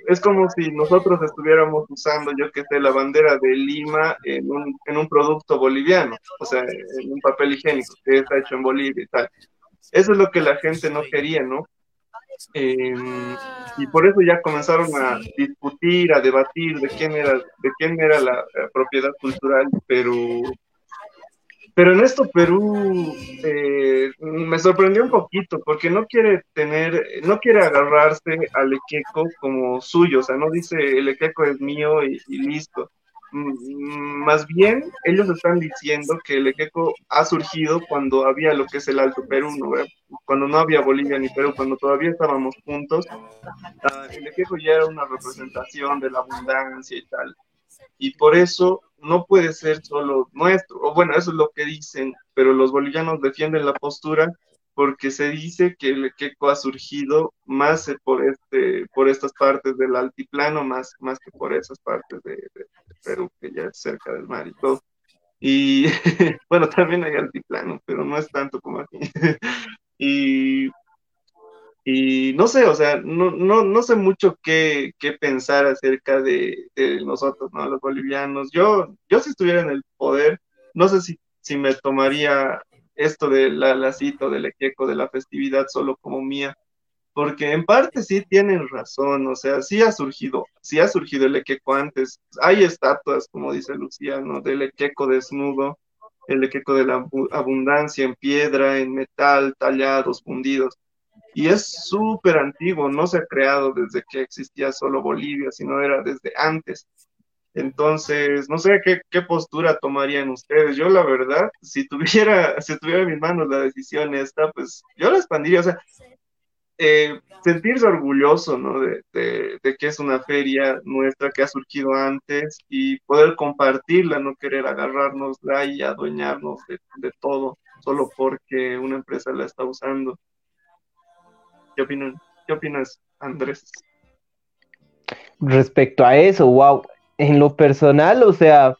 es como si nosotros estuviéramos usando, yo que sé, la bandera de Lima en un, en un producto boliviano, o sea, en un papel higiénico que está hecho en Bolivia y tal. Eso es lo que la gente no quería, ¿no? Em, y por eso ya comenzaron a discutir, a debatir de quién era, de quién era la propiedad cultural, pero pero en esto Perú eh, me sorprendió un poquito porque no quiere tener, no quiere agarrarse al Equeco como suyo, o sea, no dice el Equeco es mío y, listo. Mm, más bien, ellos están diciendo que el Equeco ha surgido cuando había lo que es el Alto Perú, ¿no? cuando no había Bolivia ni Perú, cuando todavía estábamos juntos. Ah, el Equeco ya era una representación de la abundancia y tal. Y por eso no puede ser solo nuestro, o bueno, eso es lo que dicen, pero los bolivianos defienden la postura porque se dice que el queco ha surgido más por este por estas partes del altiplano más más que por esas partes de, Perú que ya es cerca del mar y todo y [LAUGHS] bueno también hay altiplano pero no es tanto como aquí [LAUGHS] y y no sé, o sea, no, no, no sé mucho qué, qué pensar acerca de, nosotros, ¿no? Los bolivianos. Yo, yo si estuviera en el poder, no sé si, si me tomaría esto de la, la cita del equeco de la festividad solo como mía, porque en parte sí tienen razón, o sea, sí ha surgido, sí ha surgido el equeco antes. Hay estatuas, como dice Luciano, del equeco desnudo, el equeco de la abundancia en piedra, en metal, tallados, fundidos y es súper antiguo, no se ha creado desde que existía solo Bolivia, sino era desde antes. Entonces, no sé qué, qué, postura tomarían ustedes. Yo, la verdad, si tuviera, [LAUGHS] si tuviera en mis manos la decisión esta, pues yo la expandiría. O sea, eh, sentirse orgulloso, ¿no? De, de, que es una feria nuestra que ha surgido antes y poder compartirla, no querer agarrarnosla y adueñarnos de, de todo solo porque una empresa la está usando. ¿Qué, opinan? ¿Qué opinas, Andrés? Respecto a eso, wow, en lo personal, o sea,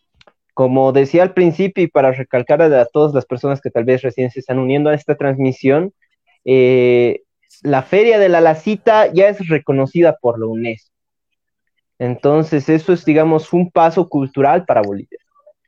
como decía al principio y para recalcar a, todas las personas que tal vez recién se están uniendo a esta transmisión, eh, la Feria de la Lacita ya es reconocida por la UNESCO. Entonces, eso es, digamos, un paso cultural para Bolivia.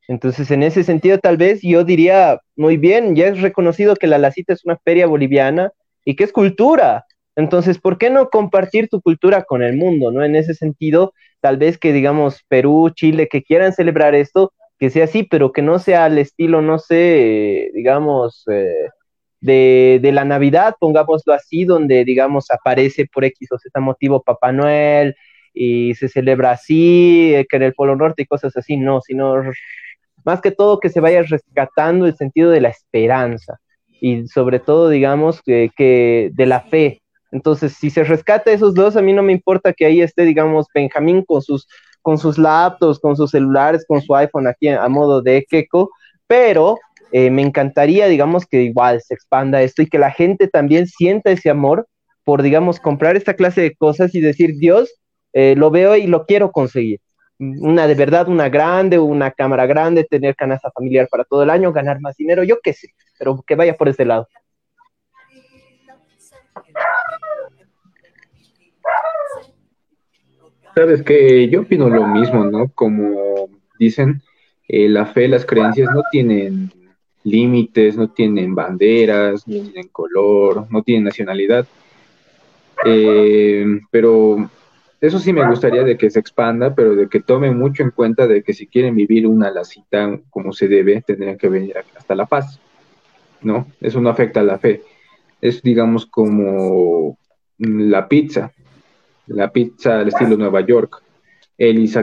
Entonces, en ese sentido, tal vez yo diría, muy bien, ya es reconocido que la Lacita es una feria boliviana y que es cultura. Entonces, ¿por qué no compartir tu cultura con el mundo? ¿no? En ese sentido, tal vez que digamos Perú, Chile, que quieran celebrar esto, que sea así, pero que no sea al estilo, no sé, digamos, eh, de, de, la Navidad, pongámoslo así, donde, digamos, aparece por X o Z motivo Papá Noel y se celebra así, eh, que en el Polo Norte y cosas así, no, sino más que todo que se vaya rescatando el sentido de la esperanza y sobre todo, digamos, que de la fe, entonces, si se rescata esos dos, a mí no me importa que ahí esté, digamos, Benjamín con sus, con sus laptops, con sus celulares, con su iPhone aquí a modo de Keko, pero eh, me encantaría, digamos, que igual se expanda esto y que la gente también sienta ese amor por, digamos, comprar esta clase de cosas y decir, Dios, eh, lo veo y lo quiero conseguir. Una de verdad, una grande, una cámara grande, tener canasta familiar para todo el año, ganar más dinero, yo qué sé, pero que vaya por ese lado. Sabes que yo opino lo mismo, ¿no? Como dicen, eh, la fe, las creencias no tienen límites, no tienen banderas, no tienen color, no tienen nacionalidad. Eh, pero eso sí me gustaría de que se expanda, pero de que tomen mucho en cuenta de que si quieren vivir una lacita como se debe, tendrían que venir hasta La Paz, ¿no? Eso no afecta a la fe. Es, digamos, como la pizza la pizza al estilo Nueva York. Ellis,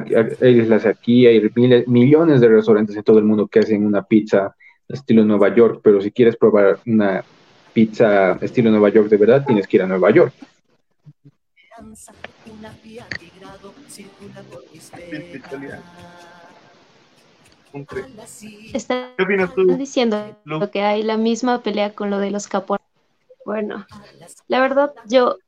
las aquí, hay millones de restaurantes en todo el mundo que hacen una pizza estilo Nueva York, pero si quieres probar una pizza estilo Nueva York de verdad, tienes que ir a Nueva York. ¿Qué opinas tú? diciendo que hay la misma pelea con lo de los capones Bueno, la verdad, yo,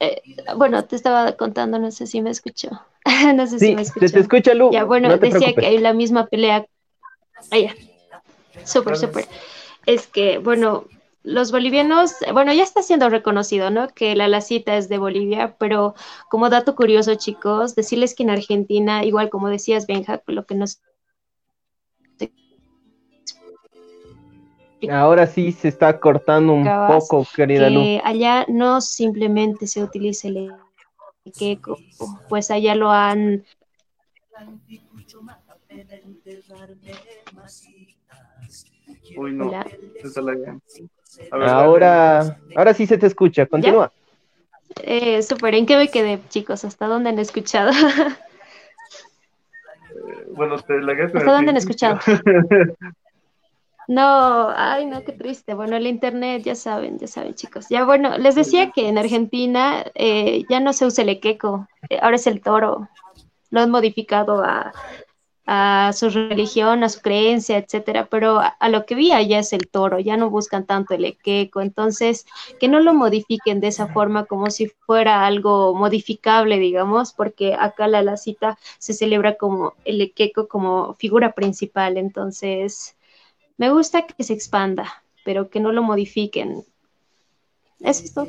eh, bueno, te estaba contando, no sé si me escuchó. [LAUGHS] no sé si me escuchó. Te, te escucha, Lu. Ya, bueno, decía que hay la misma pelea. Ah, ya. Súper, súper. Es que, bueno, los bolivianos, bueno, ya está siendo reconocido, ¿no? Que la lacita es de Bolivia, pero como dato curioso, chicos, decirles que en Argentina, igual como decías, Benja, lo que nos Ahora sí se está cortando un poco, querida que Allá no simplemente se utiliza el queco, pues allá lo han. Uy, no. ahora, ahora sí se te escucha, continúa. Eh, Súper, ¿en qué me quedé, chicos? ¿Hasta dónde han escuchado? [LAUGHS] Eh, bueno, te la ¿Hasta dónde han escuchado? [LAUGHS] No, ay, no, qué triste. Bueno, el Internet, ya saben, ya saben, chicos. Ya, bueno, les decía que en Argentina eh, ya no se usa el equeco, eh, ahora es el toro. Lo han modificado a, su religión, a su creencia, etcétera, pero a, lo que vi allá es el toro, ya no buscan tanto el equeco, entonces que no lo modifiquen de esa forma como si fuera algo modificable, digamos, porque acá la, la cita se celebra como el equeco como figura principal, entonces me gusta que se expanda, pero que no lo modifiquen. Es todo.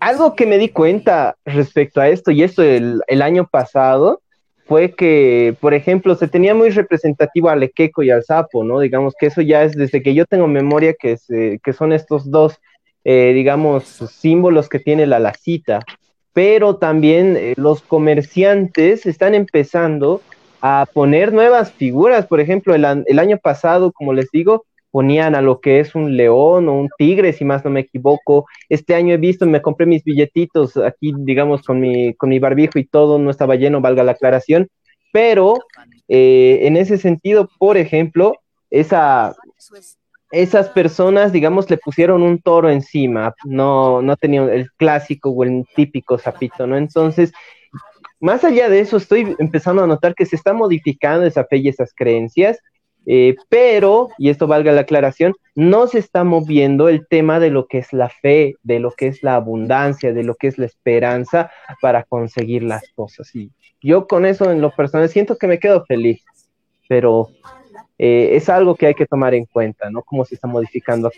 Algo que me di cuenta respecto a esto, y esto el, año pasado, fue que, por ejemplo, se tenía muy representativo al equeco y al sapo, ¿no? Digamos que eso ya es desde que yo tengo memoria que, que son estos dos, eh, digamos, símbolos que tiene la lacita. Pero también eh, los comerciantes están empezando a poner nuevas figuras. Por ejemplo, el, año pasado, como les digo, ponían a lo que es un león o un tigre, si más no me equivoco. Este año he visto, me compré mis billetitos aquí, digamos, con mi, con mi barbijo y todo, no estaba lleno, valga la aclaración. Pero eh, en ese sentido, por ejemplo, esa, esas personas, digamos, le pusieron un toro encima, no, no tenían el clásico o el típico zapito, ¿no? Entonces, más allá de eso, estoy empezando a notar que se está modificando esa fe y esas creencias, eh, pero, y esto valga la aclaración, no se está moviendo el tema de lo que es la fe, de lo que es la abundancia, de lo que es la esperanza para conseguir las cosas. Y yo con eso en lo personal siento que me quedo feliz, pero eh, es algo que hay que tomar en cuenta, ¿no? Cómo se está modificando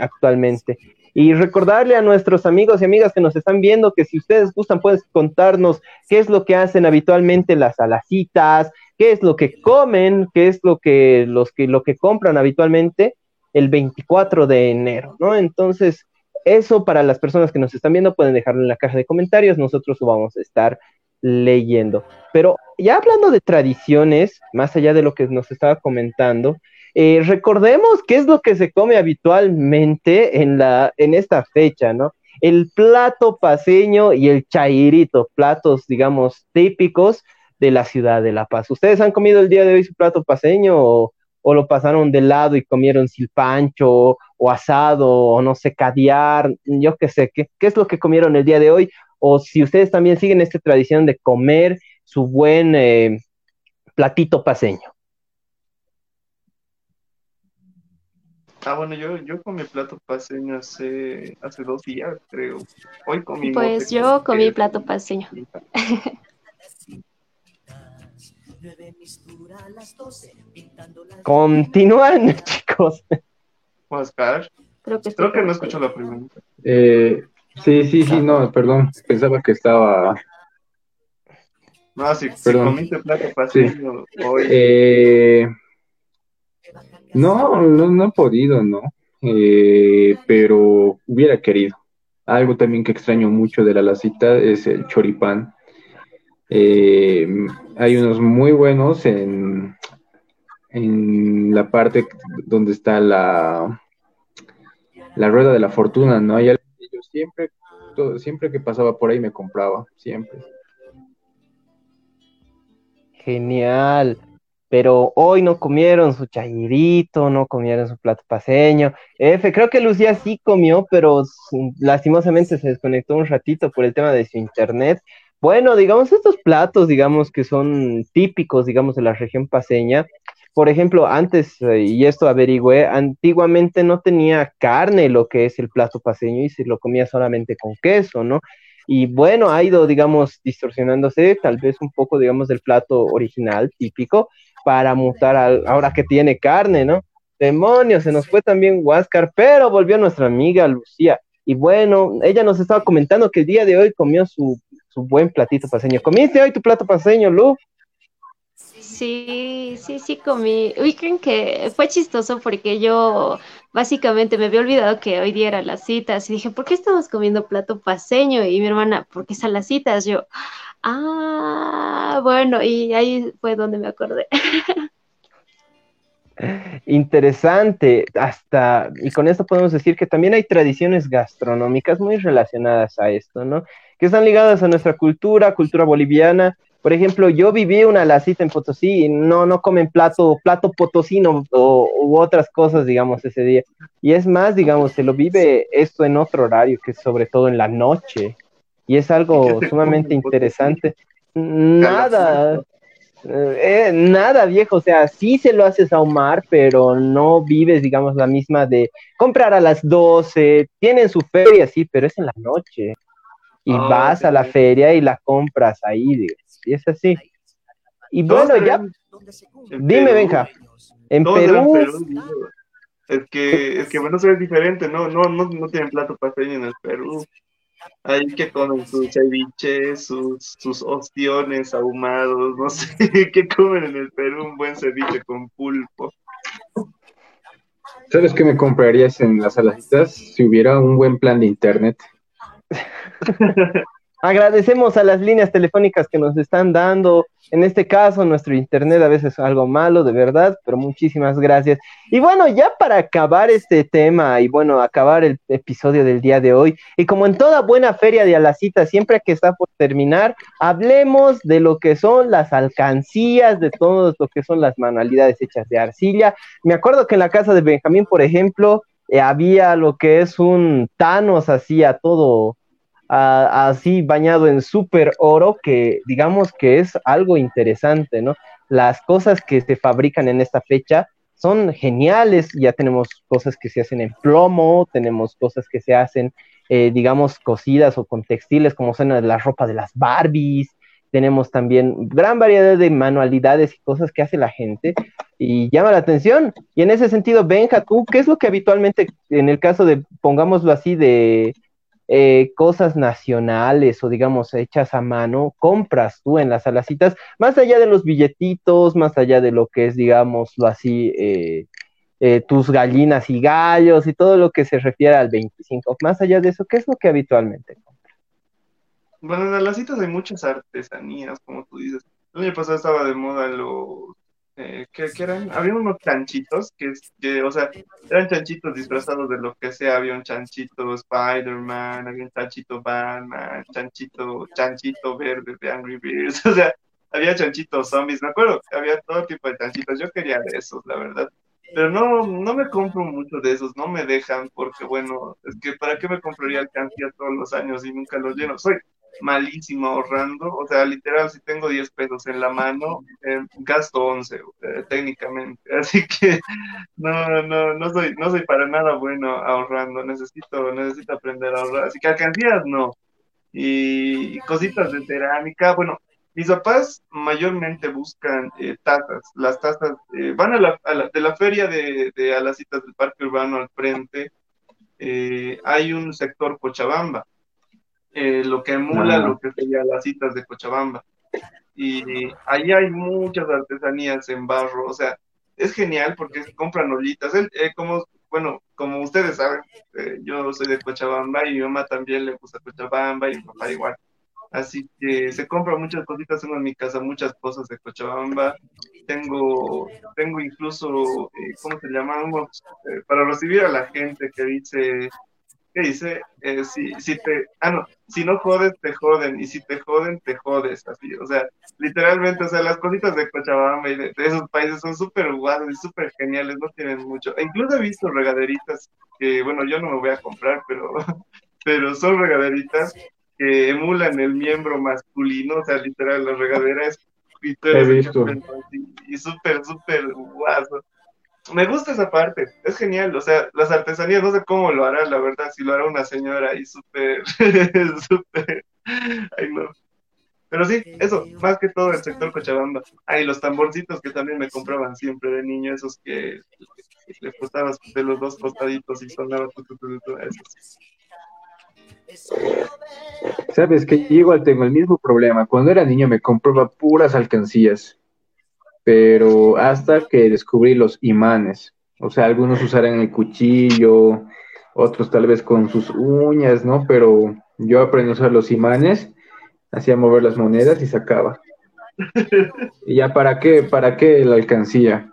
actualmente. Y recordarle a nuestros amigos y amigas que nos están viendo que si ustedes gustan, pueden contarnos qué es lo que hacen habitualmente las alacitas, qué es lo que comen, qué es lo que, los que, lo que compran habitualmente el 24 de enero, ¿no? Entonces, eso para las personas que nos están viendo pueden dejarlo en la caja de comentarios, nosotros lo vamos a estar leyendo. Pero ya hablando de tradiciones, más allá de lo que nos estaba comentando, eh, recordemos qué es lo que se come habitualmente en, la, en esta fecha, ¿no? El plato paseño y el chairito, platos, digamos, típicos de la ciudad de La Paz. ¿Ustedes han comido el día de hoy su plato paseño o, lo pasaron de lado y comieron silpancho o asado o no sé, caviar? Yo qué sé, ¿qué, ¿qué es lo que comieron el día de hoy? O si ustedes también siguen esta tradición de comer su buen eh, platito paseño. Ah, bueno, yo, yo comí plato paseño hace, hace dos días, creo. Hoy comí. Pues yo comí plato paseño. Continúan, [LAUGHS] chicos. Oscar. Creo que, creo que no escucho la pregunta. Eh, sí, sí, sí, no, perdón. Pensaba que estaba. No, si, si comiste plato paseño hoy. Eh no, no, he podido, ¿no? Eh, pero hubiera querido. Algo también que extraño mucho de la lacita es el choripán. Eh, hay unos muy buenos en, en la parte donde está la, la rueda de la fortuna, ¿no? Hay yo siempre, siempre que pasaba por ahí me compraba, siempre. Genial pero hoy no comieron su chayirito, no comieron su plato paseño. F, creo que Lucía sí comió, pero lastimosamente se desconectó un ratito por el tema de su internet. Bueno, digamos, estos platos, digamos, que son típicos, digamos, de la región paseña, por ejemplo, antes, eh, y esto averigüé, antiguamente no tenía carne lo que es el plato paseño y se lo comía solamente con queso, ¿no? Y bueno, ha ido, digamos, distorsionándose tal vez un poco, digamos, del plato original, típico, para mutar al, ahora que tiene carne, ¿no? Demonios, se nos fue también Huáscar, pero volvió nuestra amiga Lucía. Y bueno, ella nos estaba comentando que el día de hoy comió su, su buen platito paseño. ¿Comiste hoy tu plato paseño, Lu? Sí, sí, sí comí. Uy, creen que fue chistoso porque yo básicamente me había olvidado que hoy día eran las citas y dije, ¿por qué estamos comiendo plato paseño? Y mi hermana, ¿por qué están las citas? Yo, ah, bueno, y ahí fue donde me acordé. [LAUGHS] Interesante, hasta, y con esto podemos decir que también hay tradiciones gastronómicas muy relacionadas a esto, ¿no? Que están ligadas a nuestra cultura, cultura boliviana, por ejemplo, yo viví una lacita en Potosí y no, no comen plato, plato potosino o, u otras cosas, digamos, ese día. Y es más, digamos, se lo vive esto en otro horario, que es sobre todo en la noche. Y es algo sumamente interesante. Nada, eh, nada viejo, o sea, sí se lo haces a Omar, pero no vives, digamos, la misma de comprar a las 12, tienen su feria, sí, pero es en la noche. Y ah, vas a la feria y la compras ahí, digamos y es así. Y bueno, ya. Dime, Benja. En Perú. Es que, es que bueno, es diferente, ¿no? No, no, no tienen plato paseño en el Perú. Hay que comen sus ceviches, sus, sus ostiones ahumados, no [LAUGHS] sé, ¿qué comen en el Perú? Un buen ceviche con pulpo. ¿Sabes qué me comprarías en las alajitas si hubiera un buen plan de internet? [LAUGHS] Agradecemos a las líneas telefónicas que nos están dando. En este caso, nuestro internet a veces es algo malo, de verdad, pero muchísimas gracias. Y bueno, ya para acabar este tema y bueno, acabar el episodio del día de hoy, y como en toda buena feria de Alacita, siempre que está por terminar, hablemos de lo que son las alcancías, de todo lo que son las manualidades hechas de arcilla. Me acuerdo que en la casa de Benjamín, por ejemplo, eh, había lo que es un Thanos así a todo así bañado en súper oro, que digamos que es algo interesante, ¿no? Las cosas que se fabrican en esta fecha son geniales, ya tenemos cosas que se hacen en plomo, tenemos cosas que se hacen, eh, digamos, cosidas o con textiles, como son la ropa de las Barbies, tenemos también gran variedad de manualidades y cosas que hace la gente y llama la atención. Y en ese sentido, Benja, tú, ¿qué es lo que habitualmente, en el caso de, pongámoslo así, de eh, cosas nacionales o digamos hechas a mano, compras tú en las alacitas, más allá de los billetitos, más allá de lo que es, digámoslo así, eh, eh, tus gallinas y gallos y todo lo que se refiere al 25, más allá de eso, ¿qué es lo que habitualmente compras? Bueno, en alacitas hay muchas artesanías, como tú dices. El año pasado estaba de moda los eh, ¿qué, eran? Había unos chanchitos que, que, o sea, eran chanchitos disfrazados de lo que sea. Había un chanchito Spider-Man, había un chanchito Batman, chanchito, chanchito verde de Angry Birds, [LAUGHS] o sea, había chanchitos zombies. Me acuerdo que había todo tipo de chanchitos. Yo quería de esos, la verdad. Pero no, no me compro mucho de esos, no me dejan, porque bueno, es que ¿para qué me compraría alcancía todos los años y nunca los lleno? Soy, malísimo ahorrando, o sea, literal, si tengo 10 pesos en la mano, eh, gasto 11 eh, técnicamente, [LAUGHS] así que no, no, no soy, no soy para nada bueno ahorrando, necesito, necesito aprender a ahorrar, así que alcancías no, y, cositas de cerámica, bueno, mis papás mayormente buscan eh, tazas, las tazas, van a la, de la feria de, de a las citas del parque urbano al frente, hay un sector Cochabamba, eh, lo que emula ah. lo que sería las citas de Cochabamba. Y ahí hay muchas artesanías en barro, o sea, es genial porque compran olitas. Eh, como, bueno, como ustedes saben, eh, yo soy de Cochabamba y mi mamá también le gusta Cochabamba y mi papá igual. Así que se compran muchas cositas, tengo en mi casa muchas cosas de Cochabamba. Tengo, tengo incluso, ¿cómo se llamamos? para recibir a la gente que dice, ¿qué dice? si, si te, ah, no, si no jodes, te joden, y si te joden, te jodes, así, o sea, literalmente, o sea, las cositas de Cochabamba y de, esos países son súper guadas y súper geniales, no tienen mucho, e incluso he visto regaderitas que, bueno, yo no me voy a comprar, pero, [LAUGHS] pero son regaderitas que emulan el miembro masculino, o sea, literal, la regadera es y y súper, súper guaso. Me gusta esa parte, es genial, o sea, las artesanías, no sé cómo lo hará, la verdad, si lo hará una señora ahí súper, [LAUGHS] súper, ay no. Pero sí, eso, más que todo el sector Cochabamba. Ay, los tamborcitos que también me compraban siempre de niño, esos que le costabas de los dos costaditos y sonaba esos. Sabes que igual tengo el mismo problema. Cuando era niño me compraba puras alcancías, pero hasta que descubrí los imanes. O sea, algunos usarán el cuchillo, otros tal vez con sus uñas, ¿no? Pero yo aprendí a usar los imanes, hacía mover las monedas y sacaba. ¿Y ya para qué? ¿Para qué la alcancía?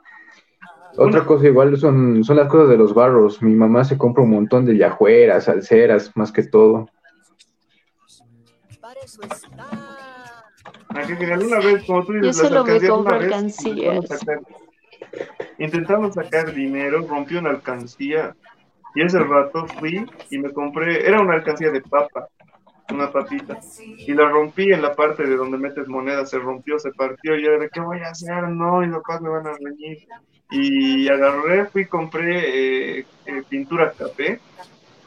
Otra cosa igual son, son las cosas de los barros. Mi mamá se compra un montón de yajueras, alceras, más que todo. Ah, una vez, como tú dices, Yo solo me compro alcancías. Intentamos sacar dinero, rompió una alcancía y ese rato fui y me compré, era una alcancía de papa, una papita, y la rompí en la parte de donde metes monedas, se rompió, se partió, y yo era, ¿qué voy a hacer? No, y los papás me van a reñir y agarré, fui, compré eh, eh, pintura café,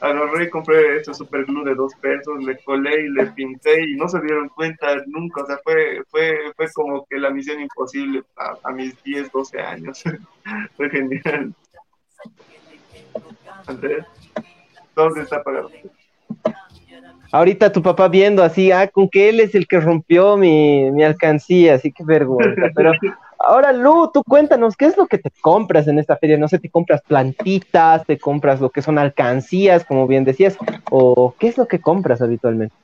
agarré y compré este super glue de dos pesos, le colé y le pinté y no se dieron cuenta nunca, o sea, fue, fue, fue como que la misión imposible a, mis 10, 12 años, [LAUGHS] fue genial. Andrés, ¿dónde está apagado? Ahorita tu papá viendo así, ah, con que él es el que rompió mi, mi alcancía, así que vergüenza, pero [LAUGHS] Ahora, Lu, tú cuéntanos, ¿qué es lo que te compras en esta feria? No sé, ¿te compras plantitas, te compras lo que son alcancías, como bien decías? ¿O qué es lo que compras habitualmente?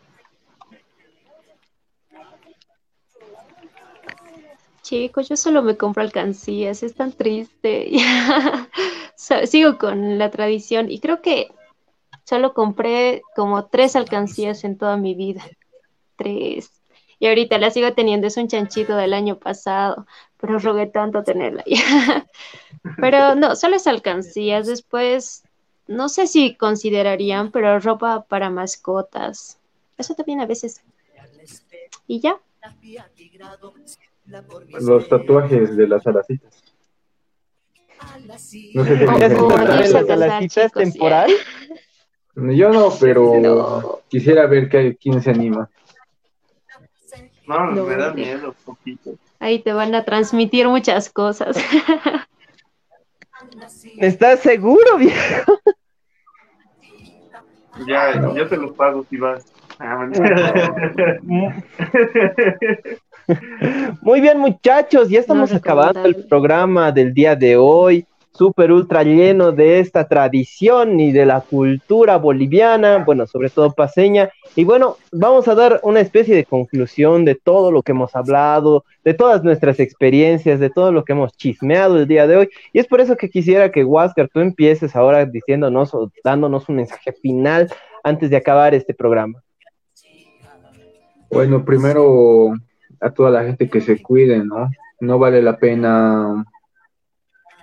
Chicos, yo solo me compro alcancías, es tan triste. [LAUGHS] Sigo con la tradición y creo que solo compré como tres alcancías en toda mi vida. Tres. Y ahorita la sigo teniendo, es un chanchito del año pasado, pero rogué tanto tenerla [LAUGHS] pero no, solo es alcancías. Después, no sé si considerarían, pero ropa para mascotas. Eso también a veces. Y ya. Los tatuajes de las alacitas. No sé si las alacitas temporal. Yo no, pero [LAUGHS] quisiera ver que, quién se anima. No, me da miedo, poquito. Ahí te van a transmitir muchas cosas. [LAUGHS] ¿Estás seguro, viejo? Ya, yo te lo pago si vas. Ah, Muy bien, muchachos, ya estamos acabando el programa del día de hoy súper ultra lleno de esta tradición y de la cultura boliviana, bueno, sobre todo paseña. Y bueno, vamos a dar una especie de conclusión de todo lo que hemos hablado, de todas nuestras experiencias, de todo lo que hemos chismeado el día de hoy. Y es por eso que quisiera que, Huáscar, tú empieces ahora diciéndonos o dándonos un mensaje final antes de acabar este programa. Bueno, primero a toda la gente que se cuide, ¿no? No vale la pena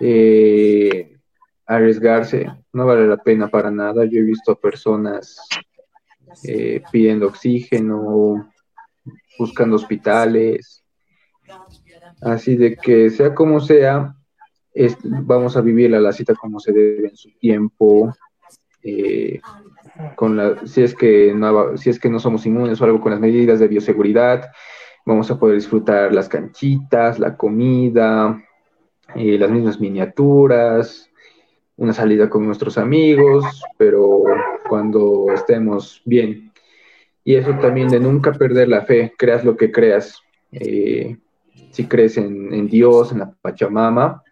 eh, arriesgarse, no vale la pena para nada. Yo he visto personas eh, pidiendo oxígeno, buscando hospitales, así de que sea como sea, vamos a vivir la cita como se debe en su tiempo. Eh, con la, si es que no si es que no somos inmunes o algo con las medidas de bioseguridad, vamos a poder disfrutar las canchitas, la comida, eh, las mismas miniaturas, una salida con nuestros amigos, pero cuando estemos bien. Y eso también de nunca perder la fe, creas lo que creas. Eh, si crees en, Dios, en la Pachamama,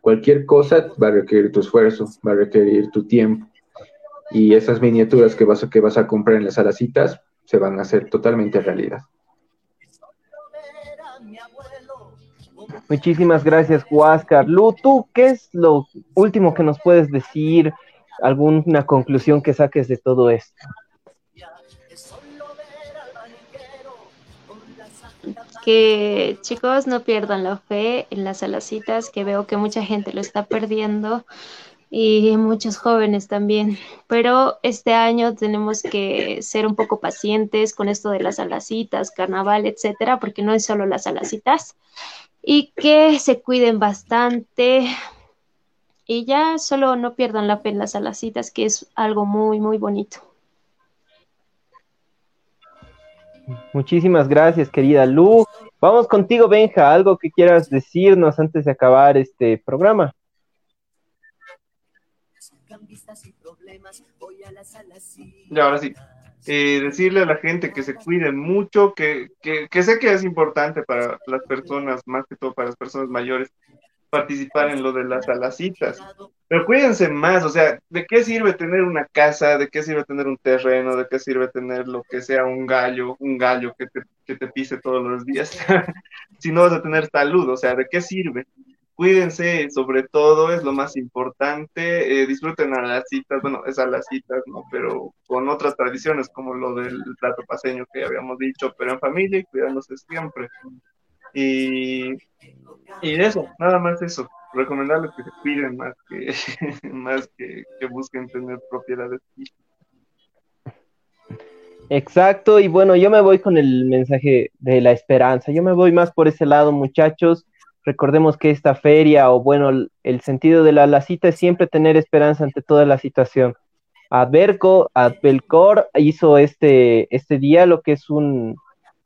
cualquier cosa va a requerir tu esfuerzo, va a requerir tu tiempo. Y esas miniaturas que vas a, que vas a comprar en las alacitas se van a hacer totalmente realidad. Muchísimas gracias, Huáscar. Lu, ¿tú qué es lo último que nos puedes decir? ¿Alguna conclusión que saques de todo esto? Que chicos no pierdan la fe en las alacitas, que veo que mucha gente lo está perdiendo. y muchos jóvenes también. Pero este año tenemos que ser un poco pacientes con esto de las alacitas, carnaval, etcétera, porque no es solo las alacitas. Y que se cuiden bastante. Y ya solo no pierdan la fe en las alacitas, que es algo muy, muy bonito. Muchísimas gracias, querida Lu. Vamos contigo, Benja. Algo que quieras decirnos antes de acabar este programa. Y ahora sí. Eh, decirle a la gente que se cuiden mucho, que, que, que sé que es importante para las personas, más que todo para las personas mayores, participar en lo de las alacitas. Pero cuídense más, o sea, ¿de qué sirve tener una casa? ¿De qué sirve tener un terreno? ¿De qué sirve tener lo que sea un gallo, un gallo que te, que te pise todos los días? [LAUGHS] si no vas a tener salud, o sea, ¿de qué sirve? Cuídense, sobre todo, es lo más importante. Eh, disfruten a las citas, bueno, es a las citas, ¿no? Pero con otras tradiciones, como lo del plato paseño que habíamos dicho, pero en familia y cuidándose siempre. Y, y eso, nada más eso. Recomendarles que se cuiden más que, [LAUGHS] más que, que busquen tener propiedades. Exacto, y bueno, yo me voy con el mensaje de la esperanza. Yo me voy más por ese lado, muchachos. Recordemos que esta feria, o bueno, el, sentido de la, la, cita es siempre tener esperanza ante toda la situación. Adverco, Adbelcor hizo este, este día lo que es un,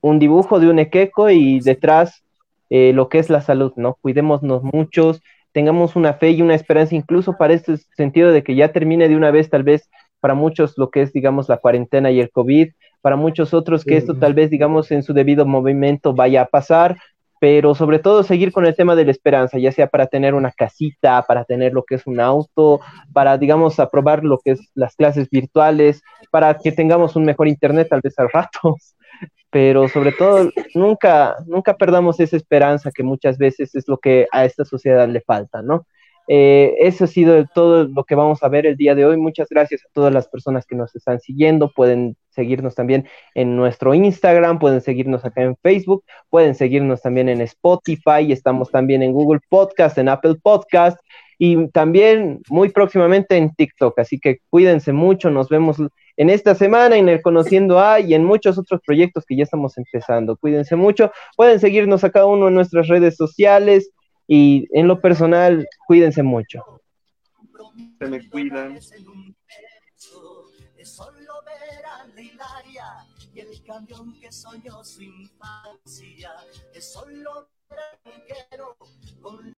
un dibujo de un equeco y detrás eh, lo que es la salud, ¿no? Cuidémonos muchos, tengamos una fe y una esperanza incluso para este sentido de que ya termine de una vez tal vez para muchos lo que es, digamos, la cuarentena y el COVID, para muchos otros que esto tal vez, digamos, en su debido movimiento vaya a pasar, pero sobre todo seguir con el tema de la esperanza, ya sea para tener una casita, para tener lo que es un auto, para, digamos, aprobar lo que es las clases virtuales, para que tengamos un mejor internet tal vez al rato, [LAUGHS] pero sobre todo nunca, nunca perdamos esa esperanza que muchas veces es lo que a esta sociedad le falta, ¿no? Eh, eso ha sido todo lo que vamos a ver el día de hoy. Muchas gracias a todas las personas que nos están siguiendo. Pueden seguirnos también en nuestro Instagram, pueden seguirnos acá en Facebook, pueden seguirnos también en Spotify, estamos también en Google Podcast, en Apple Podcast y también muy próximamente en TikTok. Así que cuídense mucho, nos vemos en esta semana en el Conociendo A y en muchos otros proyectos que ya estamos empezando. Cuídense mucho, pueden seguirnos a cada uno en nuestras redes sociales y en lo personal, cuídense mucho. Se cuidan.